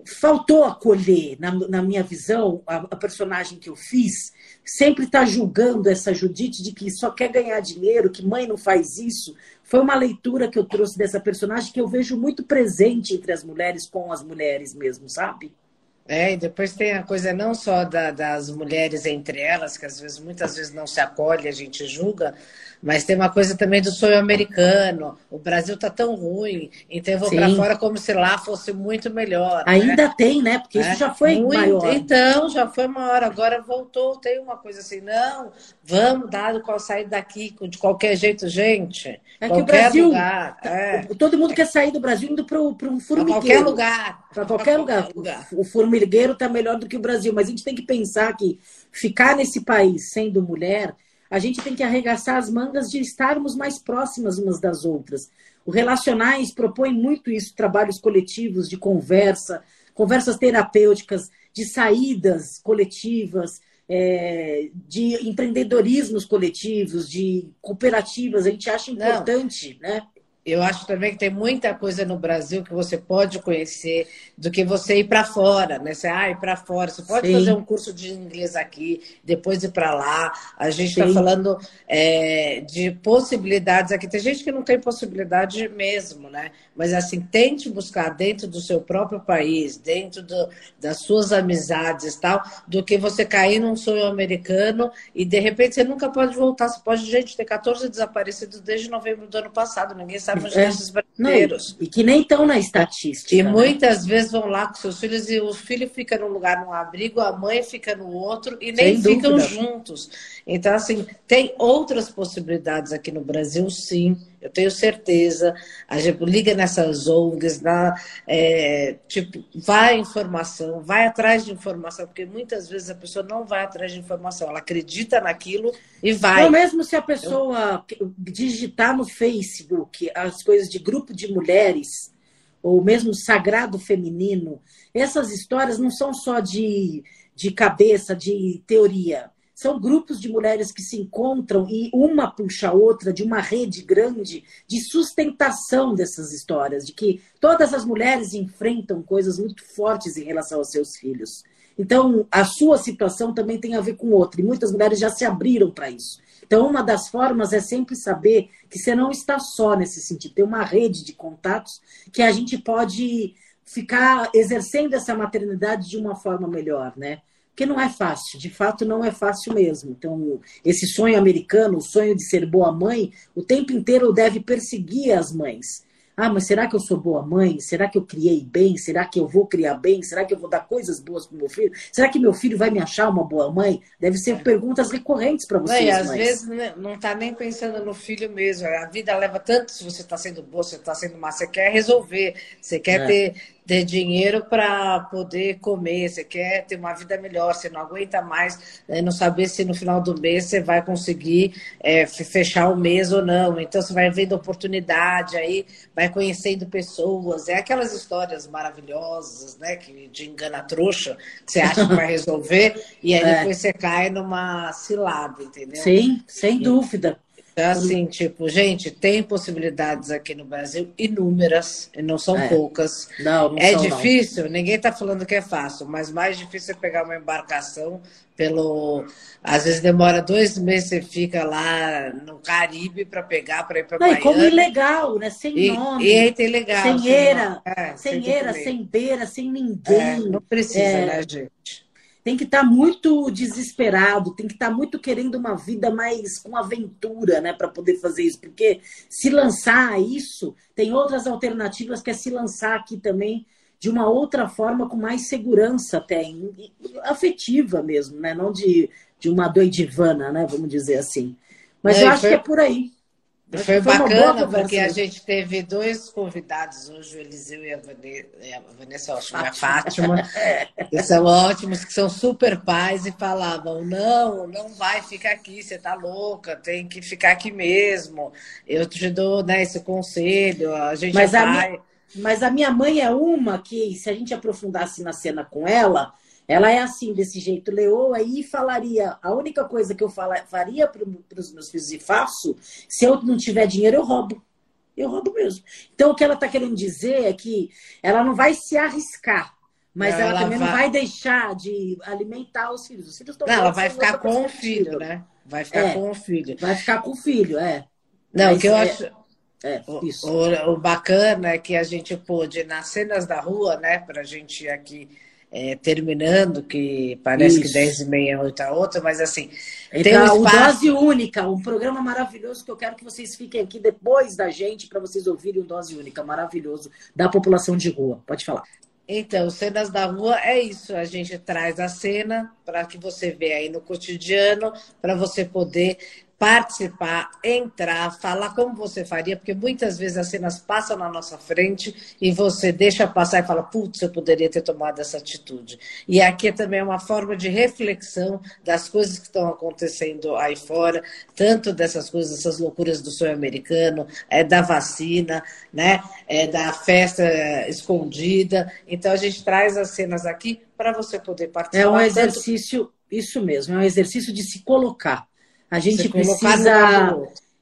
faltou acolher, na, na minha visão, a, a, personagem que eu fiz, sempre está julgando essa Judite de que só quer ganhar dinheiro, que mãe não faz isso. Foi uma leitura que eu trouxe dessa personagem que eu vejo muito presente entre as mulheres com as mulheres mesmo, sabe? É, e depois tem a coisa não só da, das mulheres entre elas, que às vezes, muitas vezes não se acolhe, a gente julga, mas tem uma coisa também do sonho americano. O Brasil está tão ruim, então eu vou para fora como se lá fosse muito melhor. Né? Ainda né? tem, né? Porque isso é. já foi muito, maior. Então, já foi maior. Agora voltou, tem uma coisa assim, não, vamos dar qual sair daqui de qualquer jeito, gente. É que o Brasil. Lugar, é. Todo mundo quer sair do Brasil indo para um formigueiro. Para qualquer lugar. Para qualquer, lugar. lugar. O formigueiro está melhor do que o Brasil, mas a gente tem que pensar que ficar nesse país sendo mulher a gente tem que arregaçar as mangas de estarmos mais próximas umas das outras. O Relacionais propõe muito isso, trabalhos coletivos de conversa, conversas terapêuticas, de saídas coletivas, é, de empreendedorismos coletivos, de cooperativas. A gente acha importante, Não. né? Eu acho também que tem muita coisa no Brasil que você pode conhecer do que você ir para fora, né? Você ah, ir para fora. Você pode Sim. fazer um curso de inglês aqui, depois ir para lá. A gente está falando é, de possibilidades aqui. Tem gente que não tem possibilidade mesmo, né? Mas assim, tente buscar dentro do seu próprio país, dentro do, das suas amizades e tal, do que você cair num sonho americano e de repente você nunca pode voltar. Você pode, gente, ter 14 desaparecidos desde novembro do ano passado. Ninguém sabe sabe é. brasileiros. Não, e que nem estão na estatística. E né? muitas vezes vão lá com seus filhos e o filho fica num lugar num abrigo, a mãe fica no outro e nem Sem ficam dúvida. juntos. Então, assim, tem outras possibilidades aqui no Brasil, sim. Eu tenho certeza. A gente liga nessas ONGs, na, é, tipo, vai informação, vai atrás de informação, porque muitas vezes a pessoa não vai atrás de informação, ela acredita naquilo e vai. Ou mesmo se a pessoa Eu... digitar no Facebook as coisas de grupo de mulheres, ou mesmo sagrado feminino, essas histórias não são só de, de cabeça, de teoria são grupos de mulheres que se encontram e uma puxa a outra de uma rede grande de sustentação dessas histórias, de que todas as mulheres enfrentam coisas muito fortes em relação aos seus filhos. Então, a sua situação também tem a ver com outra, e muitas mulheres já se abriram para isso. Então, uma das formas é sempre saber que você não está só nesse sentido, tem uma rede de contatos que a gente pode ficar exercendo essa maternidade de uma forma melhor, né? Porque não é fácil, de fato não é fácil mesmo. Então, esse sonho americano, o sonho de ser boa mãe, o tempo inteiro deve perseguir as mães. Ah, mas será que eu sou boa mãe? Será que eu criei bem? Será que eu vou criar bem? Será que eu vou dar coisas boas para meu filho? Será que meu filho vai me achar uma boa mãe? Deve ser é. perguntas recorrentes para vocês. E às mães. vezes né, não está nem pensando no filho mesmo. A vida leva tanto se você está sendo boa, se está sendo má. Você quer resolver, você quer é. ter ter dinheiro para poder comer, você quer ter uma vida melhor, você não aguenta mais né, não saber se no final do mês você vai conseguir é, fechar o mês ou não. Então você vai vendo oportunidade, aí vai conhecendo pessoas, é aquelas histórias maravilhosas, né? Que de engana trouxa, que você acha que vai resolver, e aí é. depois você cai numa cilada, entendeu? Sim, sem dúvida. Então, assim, tipo, gente, tem possibilidades aqui no Brasil inúmeras, e não são é. poucas. Não, não é são, difícil, não. ninguém está falando que é fácil, mas mais difícil é pegar uma embarcação pelo. Às vezes demora dois meses, você fica lá no Caribe para pegar, para ir para Miami. Como ilegal, né? Sem e, nome. E aí tem legal. Sem eira, é, sem, sem eira, sem beira, sem ninguém. É, não precisa, é. né, gente? Tem que estar tá muito desesperado, tem que estar tá muito querendo uma vida mais com aventura, né, para poder fazer isso, porque se lançar a isso, tem outras alternativas que é se lançar aqui também de uma outra forma com mais segurança até afetiva mesmo, né, não de, de uma doidivana, né, vamos dizer assim. Mas é, eu acho foi... que é por aí. Foi, foi bacana, porque a gente teve dois convidados hoje, o Eliseu e a Vanessa, a Vanessa ótima, a Fátima, que são ótimos, que são super pais e falavam, não, não vai ficar aqui, você tá louca, tem que ficar aqui mesmo. Eu te dou né, esse conselho, a gente mas vai... A minha, mas a minha mãe é uma que, se a gente aprofundasse na cena com ela, ela é assim, desse jeito, leoa, aí falaria, a única coisa que eu fala, faria para os meus filhos e faço, se eu não tiver dinheiro, eu roubo. Eu roubo mesmo. Então, o que ela está querendo dizer é que ela não vai se arriscar, mas não, ela, ela, também vai... não vai deixar de alimentar os filhos. Os filhos Não, ela vai ficar com o filho, né? Vai ficar é, com o filho. Vai ficar com o filho, é. Não, o que eu é... acho. É, isso. O, o, bacana é que a gente pôde, nas cenas da rua, né, para a gente aqui é, terminando, que parece Isso. que 10 e meia é outra outra, mas assim. Então, tem um espaço... Dose Única, um programa maravilhoso que eu quero que vocês fiquem aqui depois da gente para vocês ouvirem o Dose Única, maravilhoso, da população de rua. Pode falar. Então, cenas da rua é isso. A gente traz a cena para que você vê aí no cotidiano, para você poder participar, entrar, falar como você faria, porque muitas vezes as cenas passam na nossa frente e você deixa passar e fala, putz, eu poderia ter tomado essa atitude. E aqui também é uma forma de reflexão das coisas que estão acontecendo aí fora, tanto dessas coisas, essas loucuras do sonho americano, é da vacina, né, é da festa escondida. Então a gente traz as cenas aqui para você poder participar. É um exercício, tanto... isso mesmo, é um exercício de se colocar a gente precisa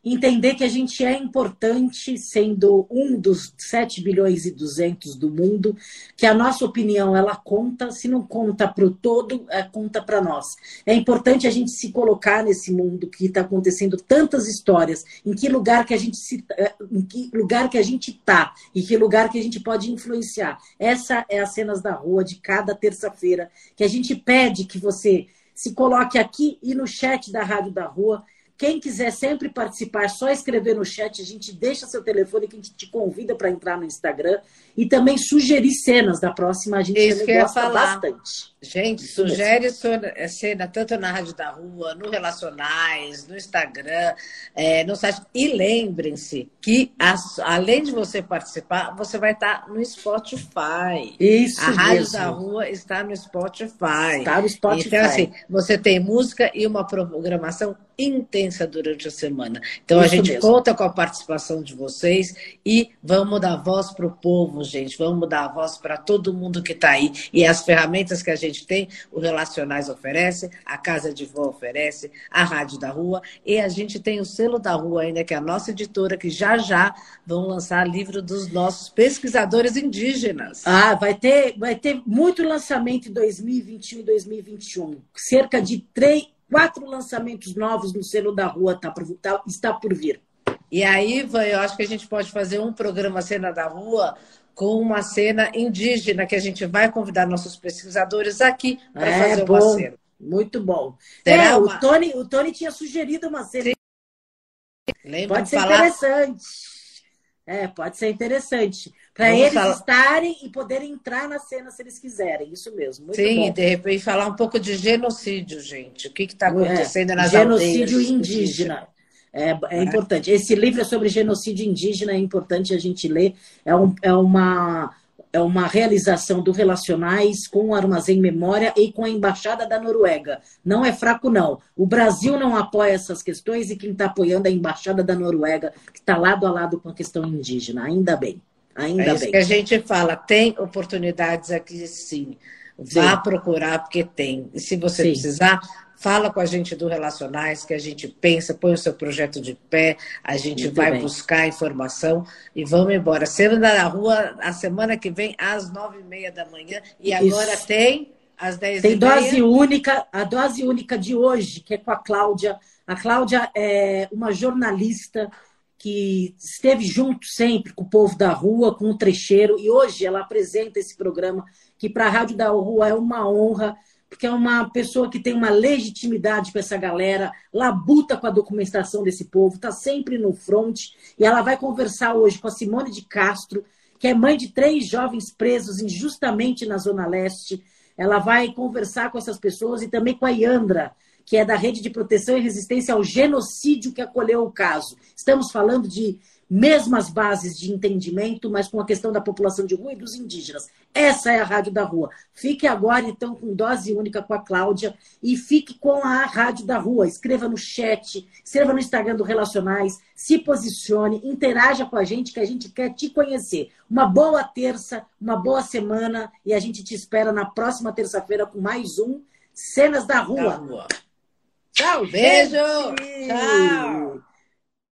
entender que a gente é importante, sendo um dos 7 bilhões e 200 do mundo, que a nossa opinião ela conta, se não conta para o todo, é, conta para nós. É importante a gente se colocar nesse mundo que está acontecendo tantas histórias, em que lugar que a gente se, é, em que lugar que a gente está e que lugar que a gente pode influenciar. Essa é as cenas da rua de cada terça-feira que a gente pede que você se coloque aqui e no chat da Rádio da Rua. Quem quiser sempre participar, é só escrever no chat, a gente deixa seu telefone que a gente te convida para entrar no Instagram e também sugerir cenas da próxima, a gente Isso também gosta falar. bastante. Gente, sugere mesmo. cena tanto na Rádio da Rua, no Relacionais, no Instagram, é, no site. E lembrem-se que, as, além de você participar, você vai estar no Spotify. Isso A Rádio mesmo. da Rua está no Spotify. Está no Spotify. Então, assim, você tem música e uma programação intensa durante a semana. Então, Isso a gente mesmo. conta com a participação de vocês e vamos dar voz para o povo, gente. Vamos dar voz para todo mundo que está aí. E as ferramentas que a gente tem, o Relacionais oferece, a Casa de Vó oferece, a Rádio da Rua. E a gente tem o Selo da Rua ainda, que é a nossa editora, que já já vão lançar livro dos nossos pesquisadores indígenas. Ah, vai ter, vai ter muito lançamento em 2021 e 2021. Cerca de três, quatro lançamentos novos no Selo da Rua tá, tá, está por vir. E aí, Ivan, eu acho que a gente pode fazer um programa Cena da Rua com uma cena indígena que a gente vai convidar nossos pesquisadores aqui para é, fazer uma cena. Muito bom. é, uma... o, Tony, o Tony tinha sugerido uma cena. Lembra pode ser falar... interessante. É, pode ser interessante. Para eles falar... estarem e poderem entrar na cena se eles quiserem. Isso mesmo. Muito Sim, bom. de repente falar um pouco de genocídio, gente. O que está é, acontecendo é, nas genocídio? Genocídio indígena. É, é, importante. Esse livro é sobre genocídio indígena, é importante a gente ler. É, um, é, uma, é uma realização do Relacionais com o Armazém Memória e com a Embaixada da Noruega. Não é fraco, não. O Brasil não apoia essas questões e quem está apoiando é a Embaixada da Noruega, que está lado a lado com a questão indígena. Ainda bem. Ainda é isso bem. que a gente fala. Tem oportunidades aqui, sim. Vá sim. procurar, porque tem. E se você sim. precisar, Fala com a gente do Relacionais, que a gente pensa, põe o seu projeto de pé, a gente Muito vai bem. buscar informação e vamos embora. Semana da rua, a semana que vem, às nove e meia da manhã. E agora Isso. tem às dez Tem dose única, a dose única de hoje, que é com a Cláudia. A Cláudia é uma jornalista que esteve junto sempre com o povo da rua, com o trecheiro, e hoje ela apresenta esse programa, que para a Rádio da Rua é uma honra porque é uma pessoa que tem uma legitimidade com essa galera, labuta com a documentação desse povo, está sempre no front. E ela vai conversar hoje com a Simone de Castro, que é mãe de três jovens presos injustamente na Zona Leste. Ela vai conversar com essas pessoas e também com a Iandra, que é da Rede de Proteção e Resistência ao Genocídio que acolheu o caso. Estamos falando de mesmas bases de entendimento, mas com a questão da população de rua e dos indígenas. Essa é a Rádio da Rua. Fique agora, então, com dose única com a Cláudia e fique com a Rádio da Rua. Escreva no chat, escreva no Instagram do Relacionais, se posicione, interaja com a gente, que a gente quer te conhecer. Uma boa terça, uma boa semana e a gente te espera na próxima terça-feira com mais um Cenas da Rua. Da rua. Tchau, beijo! Tchau!